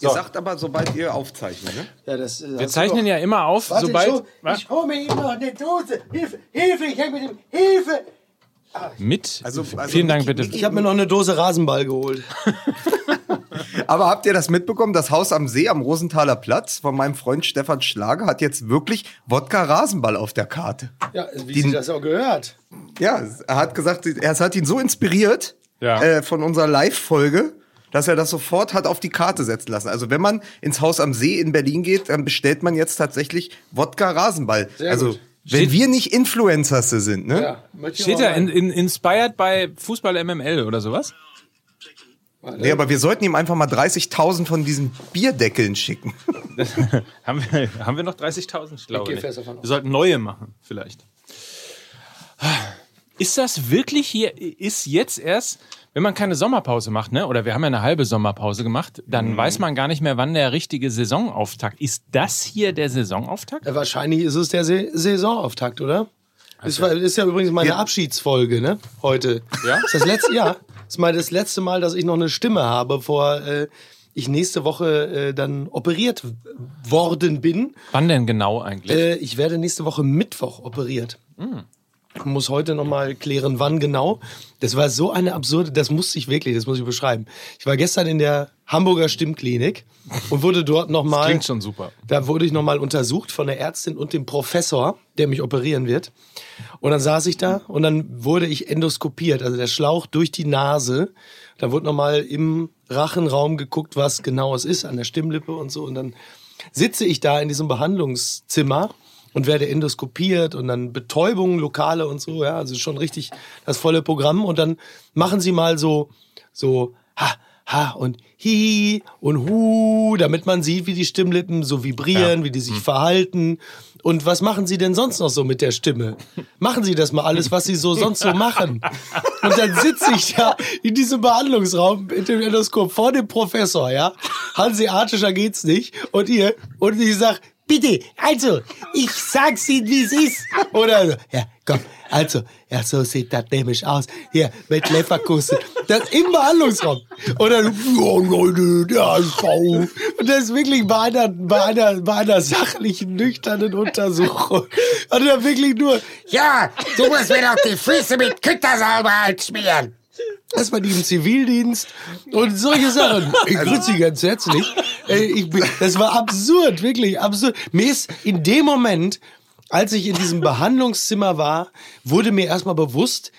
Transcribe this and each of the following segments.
Ihr sagt aber, sobald ihr aufzeichnet, ne? Ja, das, äh, Wir zeichnen ja immer auf, Warte, sobald. Ich, hol- Was? ich hole mir eben noch eine Dose. Hilfe, Hilfe, ich hänge mit dem. Hilfe! Mit? Also- also Vielen Dank, bitte. Ich habe mir noch eine Dose Rasenball geholt. Aber habt ihr das mitbekommen? Das Haus am See am Rosenthaler Platz von meinem Freund Stefan Schlager hat jetzt wirklich Wodka-Rasenball auf der Karte. Ja, wie Die- sie das auch gehört. Ja, er hat gesagt, er- es hat ihn so inspiriert Ja. äh, von unserer Live-Folge, dass er das sofort hat auf die Karte setzen lassen. Also wenn man ins Haus am See in Berlin geht, dann bestellt man jetzt tatsächlich Wodka-Rasenball. Sehr Also gut. wenn Steht- wir nicht Influencers sind, ne? Ja, ich Steht da in, in, inspired bei Fußball MML oder sowas? Nee, aber wir sollten ihm einfach mal 30.000 von diesen Bierdeckeln schicken. haben, wir, haben wir noch 30.000? Ich glaube gehe nicht. Wir sollten neue machen, vielleicht. Ist das wirklich hier, ist jetzt erst, wenn man keine Sommerpause macht, ne? oder wir haben ja eine halbe Sommerpause gemacht, dann weiß man gar nicht mehr, wann der richtige Saisonauftakt ist. Das hier der Saisonauftakt? Ja, wahrscheinlich ist es der Se Saisonauftakt, oder? Das war, ist ja übrigens meine Ja. Abschiedsfolge, ne? Heute. Ja? Ist das letzte? Das ist mal das letzte Mal, dass ich noch eine Stimme habe, bevor äh, ich nächste Woche äh, dann operiert worden bin. Wann denn genau eigentlich? Äh, ich werde nächste Woche Mittwoch operiert. Ich muss heute noch mal klären, wann genau. Das war so eine absurde, das musste ich wirklich, das muss ich beschreiben. Ich war gestern in der Hamburger Stimmklinik und wurde dort noch mal Klingt schon super. da wurde ich nochmal untersucht von der Ärztin und dem Professor, der mich operieren wird. Und dann saß ich da und dann wurde ich endoskopiert, also der Schlauch durch die Nase. Da wurde nochmal im Rachenraum geguckt, was genau es ist, an der Stimmlippe und so. Und dann sitze ich da in diesem Behandlungszimmer und werde endoskopiert und dann Betäubung, Lokale und so, ja, also schon richtig das volle Programm. Und dann machen sie mal so, so, ha, ha und hi und hu, damit man sieht, wie die Stimmlippen so vibrieren, wie die sich verhalten. Und was machen sie denn sonst noch so mit der Stimme? Machen sie das mal alles, was sie so sonst so machen. Und dann sitze ich da in diesem Behandlungsraum mit dem Endoskop vor dem Professor, ja. Hanseatischer geht's nicht. Und ihr, und ich sag, bitte, also, ich sag's Ihnen, wie es ist. Oder so, ja, komm, also, ja, so sieht das nämlich aus. Hier, mit Leverkusen. Das im Behandlungsraum. Und dann, ja, Leute, der Schau. Und das ist wirklich bei einer, bei einer, bei einer sachlichen, nüchternen Untersuchung. Und dann wirklich nur, Ja, du musst mir doch die Füße mit Küttersauber schmieren. Erstmal die im Zivildienst und solche Sachen. Ich grüße Sie ganz herzlich. Ich bin, das war absurd, wirklich absurd. Mir ist in dem Moment, als ich in diesem Behandlungszimmer war, wurde mir erstmal bewusst,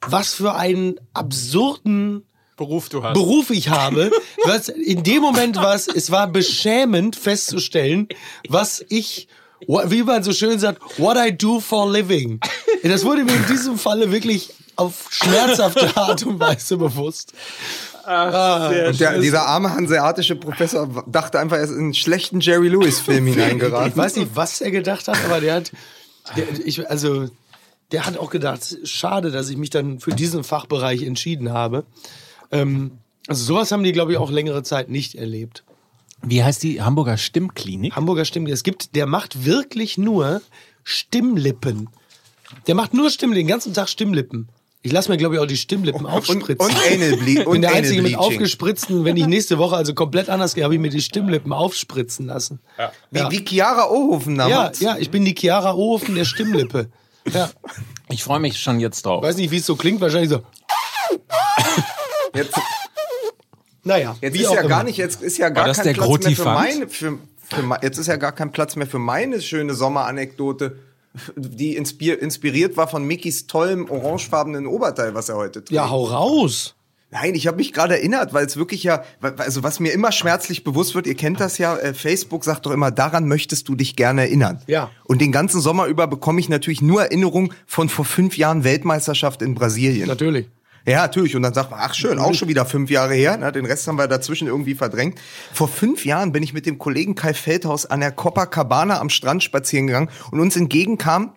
was für einen absurden Beruf du hast. Beruf ich habe. Was in dem Moment war es, es war beschämend festzustellen, was ich, wie man so schön sagt, what I do for a living. Das wurde mir in diesem Falle wirklich auf schmerzhafte Art und Weise bewusst. Und der, dieser arme hanseatische Professor dachte einfach, er ist in einen schlechten Jerry Lewis-Film Ich hineingeraten. weiß nicht, was er gedacht hat, aber der hat, der, ich, also, der hat auch gedacht, schade, dass ich mich dann für diesen Fachbereich entschieden habe. Ähm, also sowas haben die, glaube ich, auch längere Zeit nicht erlebt. Wie heißt die Hamburger Stimmklinik? Hamburger Stimmlippen. Es gibt, der macht wirklich nur Stimmlippen. Der macht nur Stimmlippen, den ganzen Tag Stimmlippen. Ich lasse mir, glaube ich, auch die Stimmlippen Und, aufspritzen. und Anal Ble ich bin und der Einzige mit Bleaching. aufgespritzten, wenn ich nächste Woche also komplett anders gehe, habe ich mir die Stimmlippen aufspritzen lassen. Ja, Wie, ja. wie Chiara Ohofen ja, damals. ja, ich bin die Chiara Ohofen der Stimmlippe. Ja. Ich freue mich schon jetzt drauf. Weiß nicht, wie es so klingt, wahrscheinlich so. Jetzt, Naja, jetzt wie ist auch ja immer. gar nicht, jetzt ist ja gar kein der Platz mehr für meine, für, für, jetzt ist ja gar kein Platz mehr für meine schöne Sommeranekdote, die inspir, inspiriert war von Mickys tollem orangefarbenen Oberteil, was er heute trägt. Ja, hau raus. Nein, ich habe mich gerade erinnert, weil es wirklich ja, also was mir immer schmerzlich bewusst wird, ihr kennt das ja, äh, Facebook sagt doch immer, daran möchtest du dich gerne erinnern. Ja. Und den ganzen Sommer über bekomme ich natürlich nur Erinnerungen von vor fünf Jahren Weltmeisterschaft in Brasilien. Natürlich. Ja, natürlich. Und dann sagt man, ach schön, auch schon wieder fünf Jahre her. Na, den Rest haben wir dazwischen irgendwie verdrängt. Vor fünf Jahren bin ich mit dem Kollegen Kai Feldhaus an der Copacabana am Strand spazieren gegangen und uns entgegenkam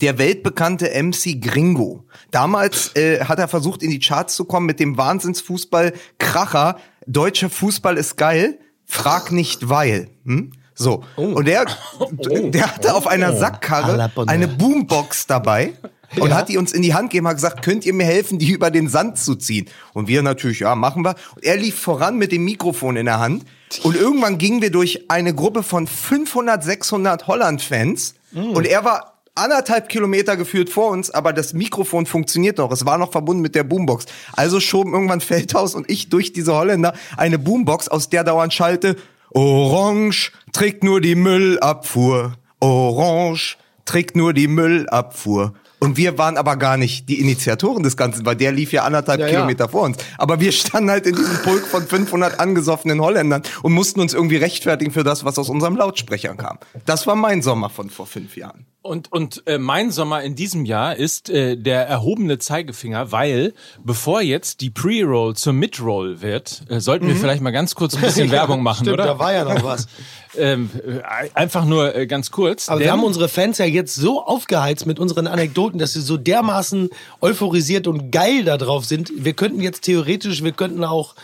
der weltbekannte MC Gringo. Damals äh, hat er versucht, in die Charts zu kommen mit dem Wahnsinnsfußball Kracher. Deutscher Fußball ist geil. Frag nicht weil. Hm? So. Und der, der hatte auf einer la Sackkarre eine. Boombox dabei. Und Ja. hat die uns in die Hand gegeben, hat gesagt, könnt ihr mir helfen, die über den Sand zu ziehen? Und wir natürlich, ja, machen wir. Und er lief voran mit dem Mikrofon in der Hand. Und irgendwann gingen wir durch eine Gruppe von 500, 600 Holland-Fans. Und er war anderthalb Kilometer geführt vor uns, aber das Mikrofon funktioniert noch. Es war noch verbunden mit der Boombox. Also schoben irgendwann Feldhaus und ich durch diese Holländer eine Boombox, aus der dauernd schallte, Orange trägt nur die Müllabfuhr. Orange trägt nur die Müllabfuhr. Und wir waren aber gar nicht die Initiatoren des Ganzen, weil der lief ja anderthalb Ja, ja. Kilometer vor uns. Aber wir standen halt in diesem Pulk von 500 angesoffenen Holländern und mussten uns irgendwie rechtfertigen für das, was aus unserem Lautsprecher kam. Das war mein Sommer von vor fünf Jahren. Und, und äh, mein Sommer in diesem Jahr ist äh, der erhobene Zeigefinger, weil bevor jetzt die Pre-Roll zur Mid-Roll wird, äh, sollten wir vielleicht mal ganz kurz ein bisschen Werbung machen, Stimmt, oder? da war ja noch was. ähm, äh, einfach nur äh, ganz kurz. Aber wir haben unsere Fans ja jetzt so aufgeheizt mit unseren Anekdoten, dass sie so dermaßen euphorisiert und geil da drauf sind. Wir könnten jetzt theoretisch, wir könnten auch,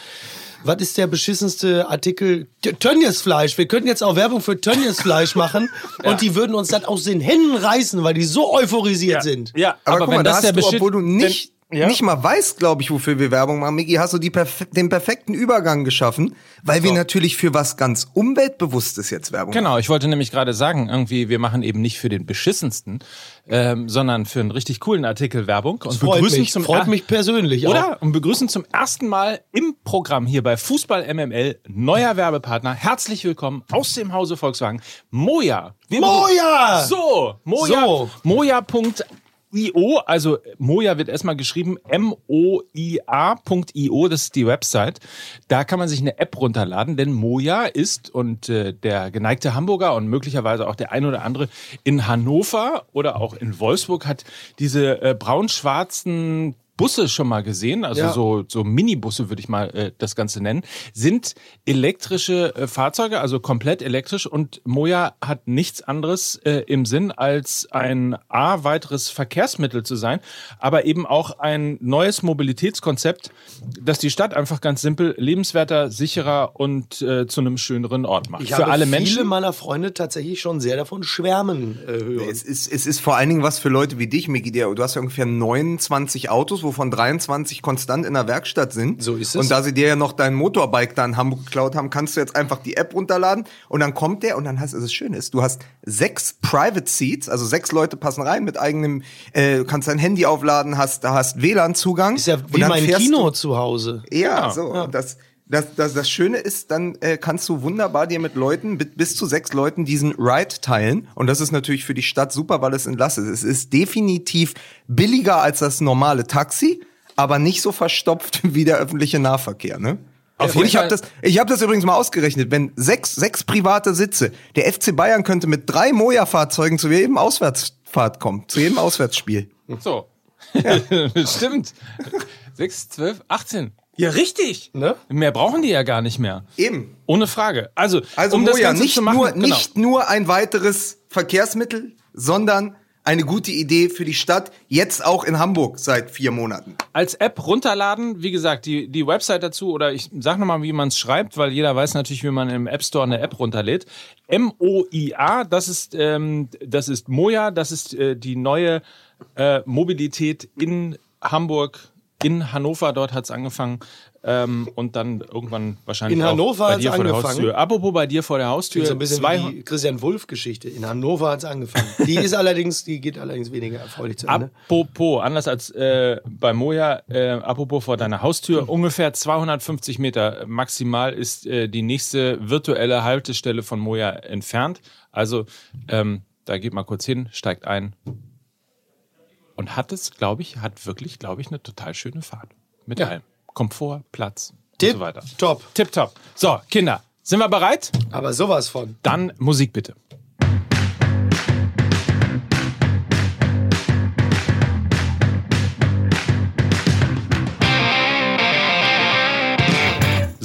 was ist der beschissenste Artikel? Tönniesfleisch. Wir könnten jetzt auch Werbung für Tönniesfleisch machen und die würden uns dann aus den Händen reißen, weil die so euphorisiert sind. Ja, Aber, aber, guck wenn mal, da das hast der du, obwohl du nicht, ja? nicht mal weißt, glaube ich, wofür wir Werbung machen, Miki, hast du die perf den perfekten Übergang geschaffen, weil wir natürlich für was ganz Umweltbewusstes jetzt Werbung machen. Genau, ich wollte nämlich gerade sagen, irgendwie, wir machen eben nicht für den beschissensten, ähm, sondern für einen richtig coolen Artikel Werbung und Freut begrüßen mich, zum freut mich persönlich auch. Oder? Und begrüßen zum ersten Mal im Programm hier bei Fußball MML neuer Werbepartner. Herzlich willkommen aus dem Hause Volkswagen. Moja. Wir Moja! So, Moja. So. Moja.io, also Moja wird erstmal geschrieben M-O-I-A.io, das ist die Website. Da kann man sich eine App runterladen, denn Moja ist und äh, der geneigte Hamburger und möglicherweise auch der ein oder andere in Hannover oder auch in Wolfsburg hat diese äh, braun-schwarzen Busse schon mal gesehen, also Ja. so, so Minibusse würde ich mal äh, das Ganze nennen, sind elektrische äh, Fahrzeuge, also komplett elektrisch und Moja hat nichts anderes äh, im Sinn, als ein A, weiteres Verkehrsmittel zu sein, aber eben auch ein neues Mobilitätskonzept, das die Stadt einfach ganz simpel lebenswerter, sicherer und äh, zu einem schöneren Ort macht. Ich Für habe alle viele Menschen. meiner Freunde tatsächlich schon sehr davon schwärmen äh, hören. Es ist, es ist vor allen Dingen was für Leute wie dich, Miki. Der, du hast ja ungefähr 29 Autos, wovon 23 konstant in der Werkstatt sind. So ist es. Und da sie dir ja noch dein Motorbike da in Hamburg geklaut haben, kannst du jetzt einfach die App runterladen und dann kommt der und dann hast du, das Schöne ist, du hast sechs Private Seats, also sechs Leute passen rein mit eigenem, äh, du kannst dein Handy aufladen, hast, da hast WLAN-Zugang. Ist ja wie mein Kino zu Hause. ja, so. Und Das, das, das, das Schöne ist, dann äh, kannst du wunderbar dir mit Leuten, mit bis zu sechs Leuten diesen Ride teilen. Und das ist natürlich für die Stadt super, weil es entlastet. Es ist definitiv billiger als das normale Taxi, aber nicht so verstopft wie der öffentliche Nahverkehr. Ne? Auf Und jeden ich habe das, ich habe das übrigens mal ausgerechnet. Wenn sechs, sechs private Sitze, der FC Bayern könnte mit drei Moja-Fahrzeugen zu jedem Auswärtsfahrt kommen, zu jedem Auswärtsspiel. So. Stimmt. 6, 12, 18. Ja, richtig. Ne? Mehr brauchen die ja gar nicht mehr. Eben. Ohne Frage. Also, Also um das Moja, Ganze nicht, zu machen, nur, genau. nicht nur ein weiteres Verkehrsmittel, sondern eine gute Idee für die Stadt, jetzt auch in Hamburg seit vier Monaten. als App runterladen. Wie gesagt, die, die Website dazu oder ich sag nochmal, wie man es schreibt, weil jeder weiß natürlich, wie man im App Store eine App runterlädt. M-O-I-A, das ist, ähm, das ist Moja, das ist äh, die neue äh, Mobilität in Hamburg, in Hannover, dort hat's angefangen. Ähm, und dann irgendwann wahrscheinlich In Hannover bei dir vor der angefangen. Haustür. Apropos bei dir vor der Haustür. So ein bisschen zwei- wie die Christian Wulff-Geschichte. In Hannover hat es angefangen. Die ist allerdings, die geht allerdings weniger erfreulich zu Ende. Apropos, anders als äh, bei Moja, äh, apropos vor deiner Haustür, ungefähr 250 Meter maximal ist äh, die nächste virtuelle Haltestelle von Moja entfernt. Also ähm, da geht mal kurz hin, steigt ein und hat es, glaube ich, hat wirklich, glaube ich, eine total schöne Fahrt mit Ja. allem. Komfort, Platz und Tipp, so weiter. top. Tipptopp. So, Kinder, sind wir bereit? Aber sowas von. Dann Musik bitte.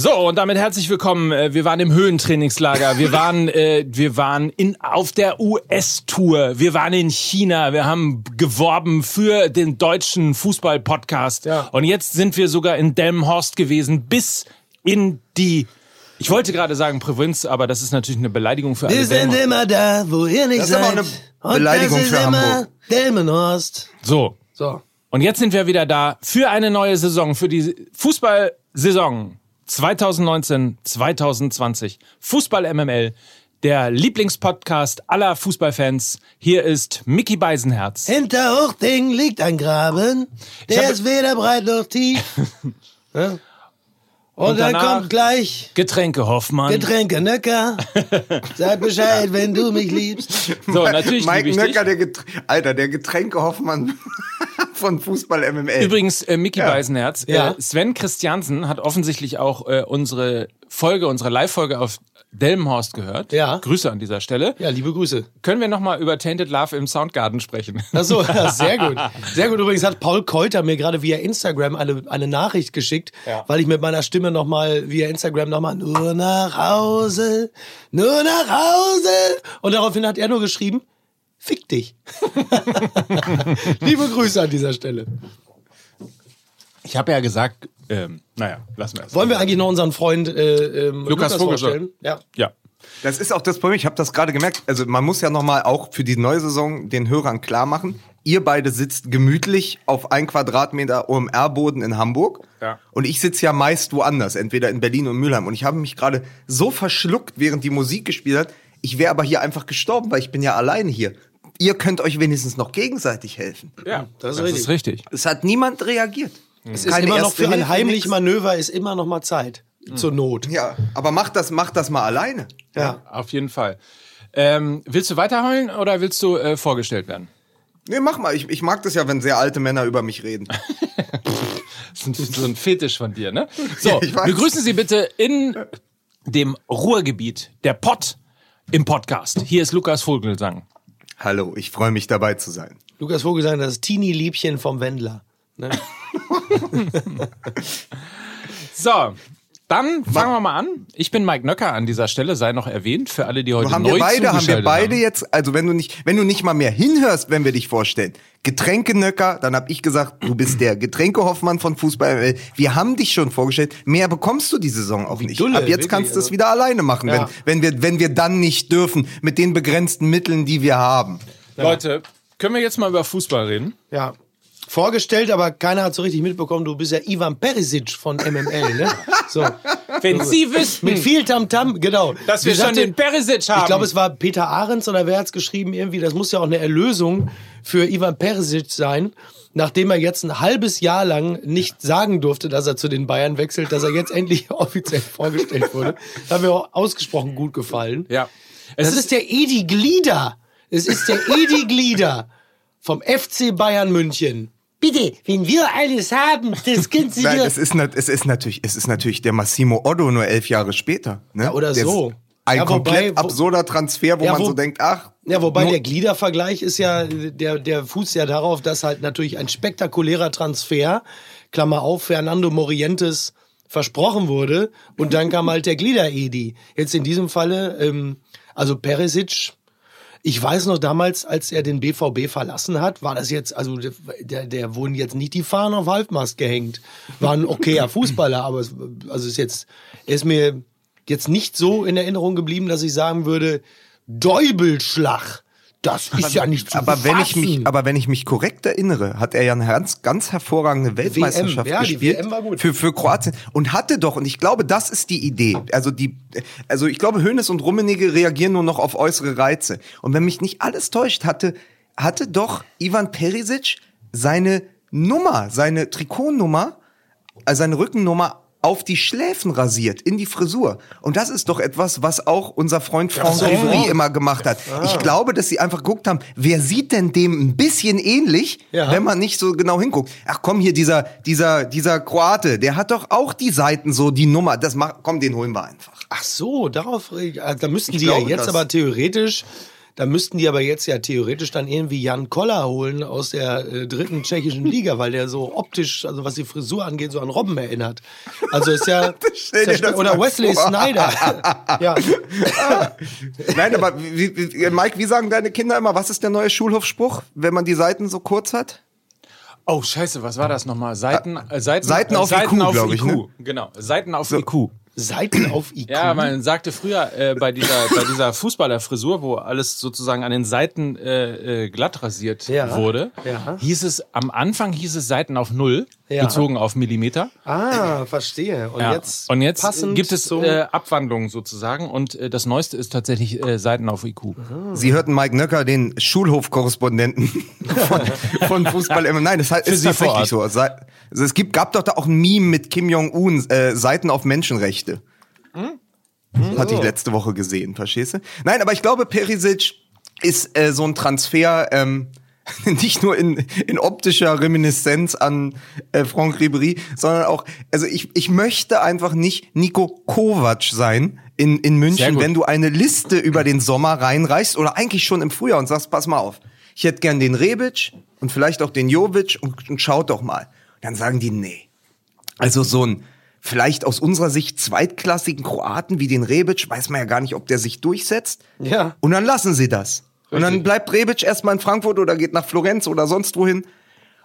So, und damit herzlich willkommen. Äh, Wir waren im Höhentrainingslager. Wir waren, äh, wir waren in, auf der US-Tour. Wir waren in China. Wir haben geworben für den deutschen Fußball-Podcast. Ja. Und jetzt sind wir sogar in Delmenhorst gewesen, bis in die Ich wollte gerade sagen Provinz, aber das ist natürlich eine Beleidigung für alle Wir sind Delmer. immer da, wo ihr nicht Das ist aber seid. auch eine Beleidigung Und das ist für immer Hamburg. Delmenhorst. So. So. Und jetzt sind wir wieder da für eine neue Saison, für die Fußballsaison 2019, 2020. Fußball MML, der Lieblingspodcast aller Fußballfans. Hier ist Mickey Beisenherz. Hinter Huchting liegt ein Graben, der hab- ist weder breit noch tief. ja? Und, Und dann kommt gleich Getränke Hoffmann. Getränke Nöcker. Sag Bescheid, wenn du mich liebst. so, natürlich Mike liebe ich dich. Nöcker, der Getr Alter, der Getränke-Hoffmann von Fußball MML. Übrigens, äh, Mickey Beisenherz, Ja. äh, Sven Christiansen hat offensichtlich auch äh, unsere Folge, unsere Live-Folge auf Delmenhorst gehört. Ja. Grüße an dieser Stelle. Ja, liebe Grüße. Können wir nochmal über Tainted Love im Soundgarden sprechen? Achso, ja, sehr gut. Sehr gut. Übrigens hat Paul Keuter mir gerade via Instagram eine, eine Nachricht geschickt, weil ich mit meiner Stimme nochmal via Instagram nochmal nur nach Hause, nur nach Hause. Und daraufhin hat er nur geschrieben, fick dich. Liebe Grüße an dieser Stelle. Ich habe ja gesagt, ähm, naja, lassen wir es. Wollen wir eigentlich noch unseren Freund äh, ähm, Lukas Vogelsang. vorstellen? Ja. Ja. Das ist auch das Problem, ich habe das gerade gemerkt. Also man muss ja nochmal auch für die neue Saison den Hörern klar machen, ihr beide sitzt gemütlich auf ein Quadratmeter OMR-Boden in Hamburg. Ja. Und ich sitze ja meist woanders, entweder in Berlin und Mülheim. Und ich habe mich gerade so verschluckt, während die Musik gespielt hat. Ich wäre aber hier einfach gestorben, weil ich bin ja alleine hier. Ihr könnt euch wenigstens noch gegenseitig helfen. Ja, das ist das richtig. ist richtig. Es hat niemand reagiert. Es ist immer noch für ein heimlich Manöver ist immer noch mal Zeit. Zur Not. Ja, aber macht das, macht das mal alleine. Ja. Auf jeden Fall. Ähm, willst du weiterheulen oder willst du äh, vorgestellt werden? Nee, mach mal. Ich, ich mag das ja, wenn sehr alte Männer über mich reden. Das ist so ein Fetisch von dir, ne? So, Ja, begrüßen Sie bitte in dem Ruhrgebiet, der Pott im Podcast. Hier ist Lukas Vogelsang. Hallo, ich freue mich dabei zu sein. Lukas Vogelsang, das Teenie-Liebchen vom Wendler. Ne? So, dann fangen wir mal an. Ich bin Mike Nöcker an dieser Stelle, sei noch erwähnt, für alle, die heute haben neu wir beide, haben wir beide haben. jetzt, also wenn du nicht, wenn du nicht mal mehr hinhörst, wenn wir dich vorstellen, Getränkenöcker, dann hab ich gesagt, du bist der Getränkehoffmann von Fußball. Wir haben dich schon vorgestellt. Mehr bekommst du die Saison auch nicht. Dulle, Ab jetzt wirklich, kannst du es also. wieder alleine machen, Ja. wenn, wenn wir, wenn wir dann nicht dürfen mit den begrenzten Mitteln, die wir haben. Leute, können wir jetzt mal über Fußball reden? Ja. Vorgestellt, aber keiner hat so richtig mitbekommen, du bist ja Ivan Perisic von MML, ne? So. Wenn Sie wüssten, Mit viel Tamtam, genau. dass wir schon den Perisic haben. Ich glaube, es war Peter Ahrens oder wer hat's geschrieben irgendwie, das muss ja auch eine Erlösung für Ivan Perisic sein, nachdem er jetzt ein halbes Jahr lang nicht sagen durfte, dass er zu den Bayern wechselt, dass er jetzt endlich offiziell vorgestellt wurde. Das hat mir auch ausgesprochen gut gefallen. ja. Es Das ist der Edi Glieder. Es ist der Edi Glieder vom FC Bayern München. Bitte, wenn wir alles haben, das können Sie Nein, es ist, nat- es ist natürlich, es ist natürlich der Massimo Otto nur elf Jahre später. Ne? Ja, oder Der so. ist Ein Ja, wobei, komplett wo- absurder Transfer, wo Ja, man wo- so denkt, ach, Ja, wobei der Gliedervergleich ist ja, der, der fußt ja darauf, dass halt natürlich ein spektakulärer Transfer, Klammer auf, Fernando Morientes versprochen wurde und dann kam halt der Glieder-Edi. Jetzt in diesem Falle, ähm, also Perisic, ich weiß noch damals, als er den BVB verlassen hat, war das jetzt, also der, der wurden jetzt nicht die Fahnen auf Halbmast gehängt. War ein okayer Fußballer, aber es, also ist jetzt, er ist mir jetzt nicht so in Erinnerung geblieben, dass ich sagen würde, Däubelschlag. Das ist ja nicht zu aber wenn ich mich, aber wenn ich mich korrekt erinnere, hat er ja eine ganz, ganz hervorragende Weltmeisterschaft ja, gespielt WM war gut. für für Kroatien und hatte doch und ich glaube, das ist die Idee. Also die, also ich glaube, Hönes und Rummenigge reagieren nur noch auf äußere Reize. Und wenn mich nicht alles täuscht, hatte hatte doch Ivan Perisic seine Nummer, seine Trikotnummer, also seine Rückennummer auf die Schläfen rasiert, in die Frisur. Und das ist doch etwas, was auch unser Freund Franck so. Immer gemacht hat. Ich glaube, dass sie einfach geguckt haben, wer sieht denn dem ein bisschen ähnlich, Ja. wenn man nicht so genau hinguckt. Ach komm, hier dieser, dieser, dieser Kroate, der hat doch auch die Seiten so, die Nummer. Das macht, komm, den holen wir einfach. Ach so, darauf, äh, da müssten Ich die ja glaube, jetzt das- aber theoretisch, da müssten die aber jetzt ja theoretisch dann irgendwie Jan Koller holen aus der äh, dritten tschechischen Liga, weil der so optisch, also was die Frisur angeht, so an Robben erinnert. Also ist ja, ist ja oder Wesley vor. Snyder. ja. Nein, aber wie, wie, Mike, wie sagen deine Kinder immer, was ist der neue Schulhofspruch, wenn man die Seiten so kurz hat? Oh, scheiße, was war das nochmal? Seiten, äh, Seiten, Seiten äh, auf IQ, glaub ich, ne? Genau, Seiten auf IQ. Seiten auf IQ. Ja, man sagte früher äh, bei dieser bei dieser Fußballerfrisur, wo alles sozusagen an den Seiten äh, äh, glatt rasiert Ja. wurde, Ja. hieß es am Anfang hieß es Seiten auf null, Ja. bezogen auf Millimeter. ah, verstehe. Und Ja. jetzt, und jetzt gibt es äh, Abwandlungen sozusagen und äh, das Neueste ist tatsächlich äh, Seiten auf IQ. Sie hörten Mike Nöcker, den Schulhofkorrespondenten von, von Fußball. Nein, das ist Sie tatsächlich so. Also es gibt, gab doch da auch ein Meme mit Kim Jong-un, äh, Seiten auf Menschenrechte. Das hatte ich letzte Woche gesehen, verstehst du? Nein, aber ich glaube, Perisic ist äh, so ein Transfer, ähm, nicht nur in, in optischer Reminiszenz an äh, Franck Ribéry, sondern auch, also ich, ich möchte einfach nicht Nico Kovac sein in, in München, wenn du eine Liste über den Sommer reinreichst oder eigentlich schon im Frühjahr und sagst, pass mal auf, ich hätte gern den Rebic und vielleicht auch den Jovic und, und schaut doch mal. Dann sagen die, nee. Also so ein vielleicht aus unserer Sicht zweitklassigen Kroaten wie den Rebic, weiß man ja gar nicht, ob der sich durchsetzt. Ja. Und dann lassen sie das. Und dann Richtig. bleibt Rebic erstmal in Frankfurt oder geht nach Florenz oder sonst wohin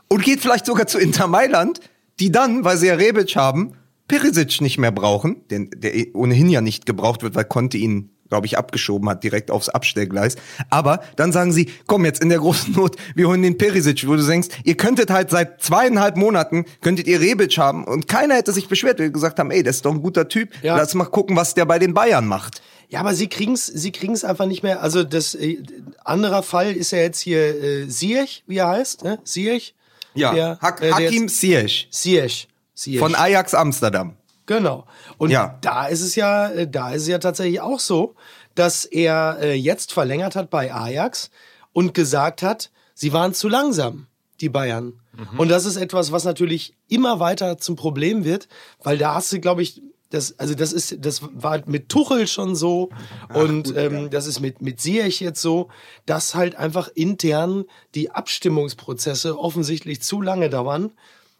und geht vielleicht sogar zu Inter Mailand, die dann, weil sie ja Rebic haben, Perisic nicht mehr brauchen, den, der eh ohnehin ja nicht gebraucht wird, weil Conte ihn, glaube ich, abgeschoben hat, direkt aufs Abstellgleis. Aber dann sagen sie, komm jetzt in der großen Not, wir holen den Perisic, wo du denkst, ihr könntet halt seit zweieinhalb Monaten, könntet ihr Rebic haben und keiner hätte sich beschwert, wir gesagt haben, ey, das ist doch ein guter Typ, Ja. lass mal gucken, was der bei den Bayern macht. Ja, aber sie kriegen's, sie kriegen's einfach nicht mehr. Also das äh, anderer Fall ist ja jetzt hier äh, Ziyech, wie er heißt, ne? Ziyech. Der, Hak äh, der Hakim Ziyech Ziyech. Ziyech. von Ajax Amsterdam. Genau. Und Ja. da ist es ja, äh, da ist es ja tatsächlich auch so, dass er äh, jetzt verlängert hat bei Ajax und gesagt hat, sie waren zu langsam, die Bayern. Und das ist etwas, was natürlich immer weiter zum Problem wird, weil da hast du, glaube ich, das, also das ist, das war mit Tuchel schon so und ähm, das ist mit mit Ziyech jetzt so, dass halt einfach intern die Abstimmungsprozesse offensichtlich zu lange dauern,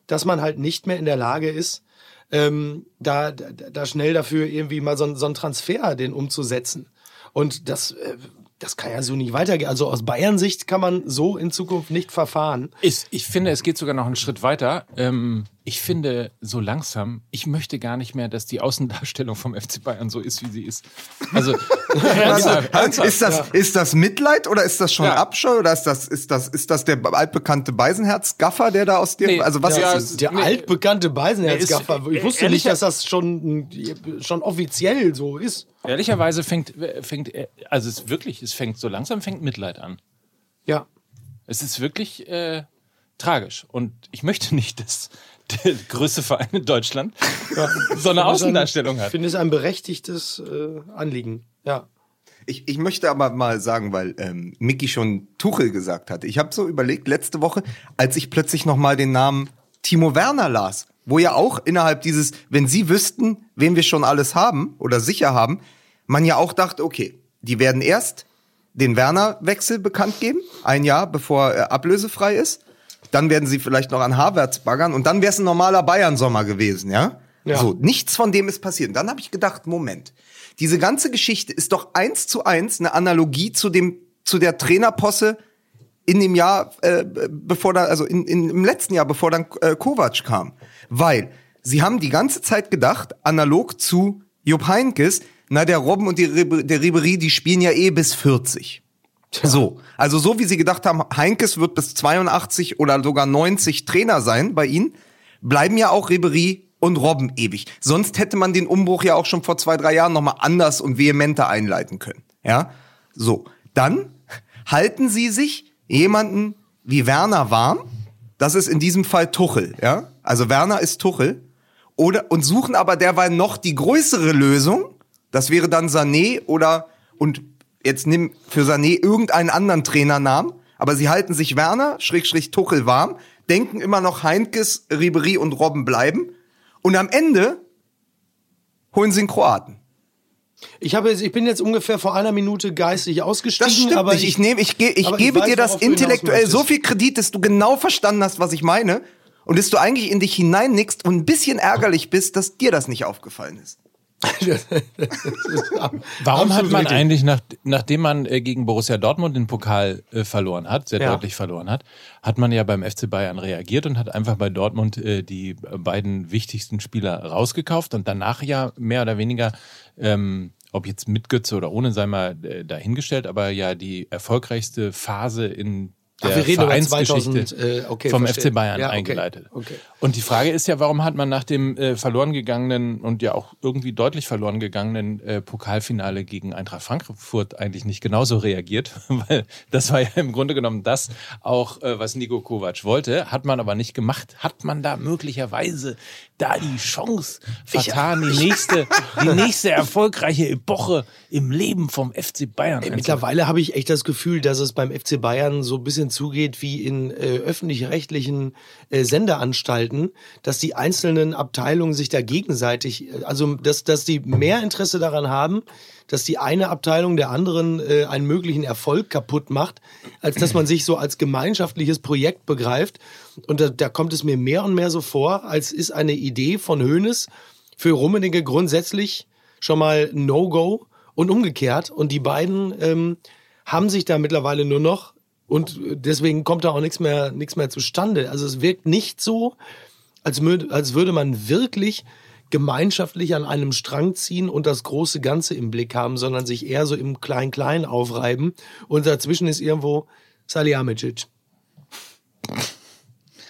dass man halt nicht mehr in der Lage ist, ähm, da, da, da schnell dafür irgendwie mal so, so einen Transfer den umzusetzen. Und das, äh, das kann ja so nicht weitergehen. Also aus Bayern-Sicht kann man so in Zukunft nicht verfahren. Ich, ich finde, es geht sogar noch einen Schritt weiter. Ähm, ich finde so langsam, ich möchte gar nicht mehr, dass die Außendarstellung vom FC Bayern so ist, wie sie ist. Also, ernsthaft, ernsthaft. Ist das, ist das Mitleid oder ist das schon Ja. Abscheu oder ist das, ist das, ist das der altbekannte Beisenherz-Gaffer, der da aus dem, Nee, also was ja, ist es? Der Nee. altbekannte Beisenherz-Gaffer. Ich wusste nicht, dass das schon, schon offiziell so ist. Ehrlicherweise fängt, fängt, also es ist wirklich, es fängt so langsam fängt Mitleid an. Ja. Es ist wirklich äh, tragisch. Und ich möchte nicht, dass der größte Verein in Deutschland so eine Außendarstellung Ich hat. finde es ein berechtigtes äh, Anliegen. Ja. Ich, ich möchte aber mal sagen, weil ähm, Mickey schon Tuchel gesagt hatte. Ich habe so überlegt letzte Woche, als ich plötzlich noch mal den Namen Timo Werner las, wo ja auch innerhalb dieses, wenn Sie wüssten, wen wir schon alles haben oder sicher haben, man ja auch dachte, okay, die werden erst den Werner-Wechsel bekannt geben, ein Jahr bevor er ablösefrei ist. Dann werden sie vielleicht noch an Havertz baggern und dann wäre es ein normaler Bayern-Sommer gewesen, ja? Ja. So, nichts von dem ist passiert. Und dann habe ich gedacht, Moment, diese ganze Geschichte ist doch eins zu eins eine Analogie zu dem zu der Trainerposse in dem Jahr, äh, bevor da, also in, in, im letzten Jahr, bevor dann äh, Kovac kam. Weil sie haben die ganze Zeit gedacht, analog zu Jupp Heynckes, na, der Robben und die, der Ribery, die spielen ja eh bis 40. So, also so wie sie gedacht haben, Heinkes wird bis 82 oder sogar 90 Trainer sein bei ihnen, bleiben ja auch Ribery und Robben ewig. Sonst hätte man den Umbruch ja auch schon vor zwei, drei Jahren nochmal anders und vehementer einleiten können. Ja, so. Dann halten sie sich jemanden wie Werner warm. Das ist in diesem Fall Tuchel, ja. Also Werner ist Tuchel. Oder, und suchen aber derweil noch die größere Lösung. Das wäre dann Sané oder, und jetzt nimm für Sané irgendeinen anderen Trainernamen. Aber sie halten sich Werner, Schrägstrich Tuchel warm, denken immer noch Heinkes, Ribery und Robben bleiben. Und am Ende holen sie einen Kroaten. Ich, habe jetzt, ich bin jetzt ungefähr vor einer Minute geistig ausgestiegen. Das stimmt aber nicht. Ich, nehme, ich, ge, ich aber ich gebe weiß, dir das intellektuell so viel Kredit, dass du genau verstanden hast, was ich meine. Und dass du eigentlich in dich hineinnickst und ein bisschen ärgerlich bist, dass dir das nicht aufgefallen ist. Warum hat man eigentlich, nach, nachdem man äh, gegen Borussia Dortmund den Pokal äh, verloren hat, sehr Ja. deutlich verloren hat, hat man ja beim FC Bayern reagiert und hat einfach bei Dortmund äh, die beiden wichtigsten Spieler rausgekauft und danach ja mehr oder weniger, ähm, ob jetzt mit Götze oder ohne, sei mal dahingestellt, aber ja die erfolgreichste Phase in Ach, der wir reden Vereinsgeschichte 2000, äh, okay, vom verstehe. FC Bayern Ja, okay, eingeleitet. okay. Und die Frage ist ja, warum hat man nach dem äh, verloren gegangenen und ja auch irgendwie deutlich verloren gegangenen äh, Pokalfinale gegen Eintracht Frankfurt eigentlich nicht genauso reagiert? Weil das war ja im Grunde genommen das auch, äh, was Nico Kovac wollte, hat man aber nicht gemacht. Hat man da möglicherweise da die Chance vertan, die nächste, die nächste erfolgreiche Epoche im Leben vom FC Bayern? Ey, mittlerweile habe ich echt das Gefühl, dass es beim FC Bayern so ein bisschen zugeht wie in äh, öffentlich-rechtlichen äh, Sendeanstalten, dass die einzelnen Abteilungen sich da gegenseitig, äh, also dass, dass die mehr Interesse daran haben, dass die eine Abteilung der anderen äh, einen möglichen Erfolg kaputt macht, als dass man sich so als gemeinschaftliches Projekt begreift. Und da, da kommt es mir mehr und mehr so vor, als ist eine Idee von Hoeneß für Rummenigge grundsätzlich schon mal No-Go und umgekehrt. Und die beiden ähm, haben sich da mittlerweile nur noch und deswegen kommt da auch nichts mehr, nichts mehr zustande. Also es wirkt nicht so, als, als würde man wirklich gemeinschaftlich an einem Strang ziehen und das große Ganze im Blick haben, sondern sich eher so im Klein-Klein aufreiben. Und dazwischen ist irgendwo Salihamidzic.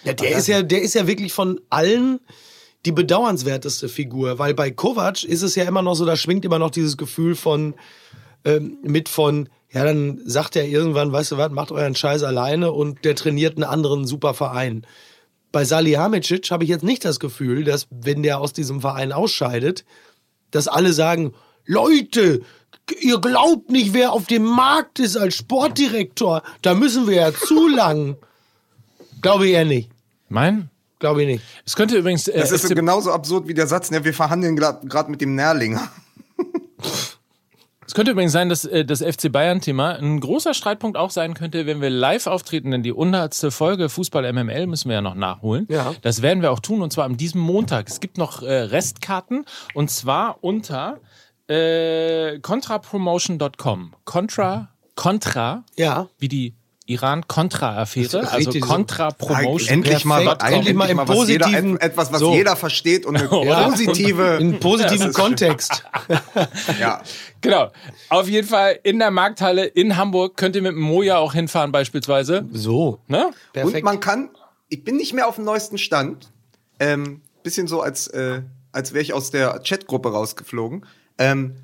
Ja, der ist ja, der ist ja wirklich von allen die bedauernswerteste Figur, weil bei Kovac ist es ja immer noch so, da schwingt immer noch dieses Gefühl von ähm, mit von, ja, dann sagt er irgendwann, weißt du was, macht euren Scheiß alleine und der trainiert einen anderen super Verein. Bei Salihamidzic habe ich jetzt nicht das Gefühl, dass wenn der aus diesem Verein ausscheidet, dass alle sagen, Leute, ihr glaubt nicht, wer auf dem Markt ist als Sportdirektor. Da müssen wir ja zu lang. Glaube ich eher nicht. Mein? Glaube ich nicht. Es könnte übrigens. Äh, Das ist so genauso absurd wie der Satz, ne, wir verhandeln gerade mit dem Nährlinger. Es könnte übrigens sein, dass äh, das FC Bayern-Thema ein großer Streitpunkt auch sein könnte, wenn wir live auftreten, denn die 100. Folge Fußball MML müssen wir ja noch nachholen. Ja. Das werden wir auch tun und zwar am diesem Montag. Es gibt noch äh, Restkarten und zwar unter äh, contrapromotion.com. Contra, Contra, Ja. wie die Iran-Contra-Affäre, also. Contra-Promotion. Endlich mal, Perfekt. endlich mal im was jeder, positiven- etwas, was So. jeder versteht und eine Ja. positive. In positiven Kontext. Ja. Genau. Auf jeden Fall in der Markthalle in Hamburg könnt ihr mit dem Moja auch hinfahren beispielsweise. So. Ne? Perfekt. Und man kann, ich bin nicht mehr auf dem neuesten Stand. Ähm, bisschen so, als, äh, als wäre ich aus der Chatgruppe rausgeflogen. Ähm,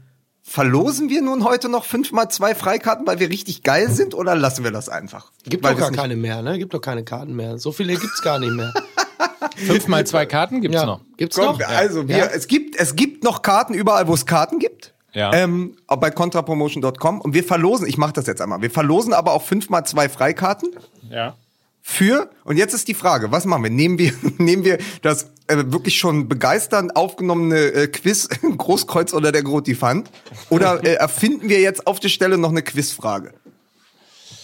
verlosen wir nun heute noch fünfmal zwei Freikarten, weil wir richtig geil sind, oder lassen wir das einfach? Gibt weil doch gar keine mehr, ne? Gibt doch keine Karten mehr. So viele gibt's gar nicht mehr. Fünf mal zwei Karten gibt's ja. noch. Gibt's Komm, noch? also wir, Ja. es gibt es gibt noch Karten überall, wo es Karten gibt. Ja. Ähm, auch bei contrapromotion.com und wir verlosen, ich mache das jetzt einmal. Wir verlosen aber auch fünfmal zwei Freikarten Ja. Für und jetzt ist die Frage, was machen wir? Nehmen wir nehmen wir das äh, wirklich schon begeisternd aufgenommene äh, Quiz Großkreuz oder der Grotifant oder äh, erfinden wir jetzt auf der Stelle noch eine Quizfrage?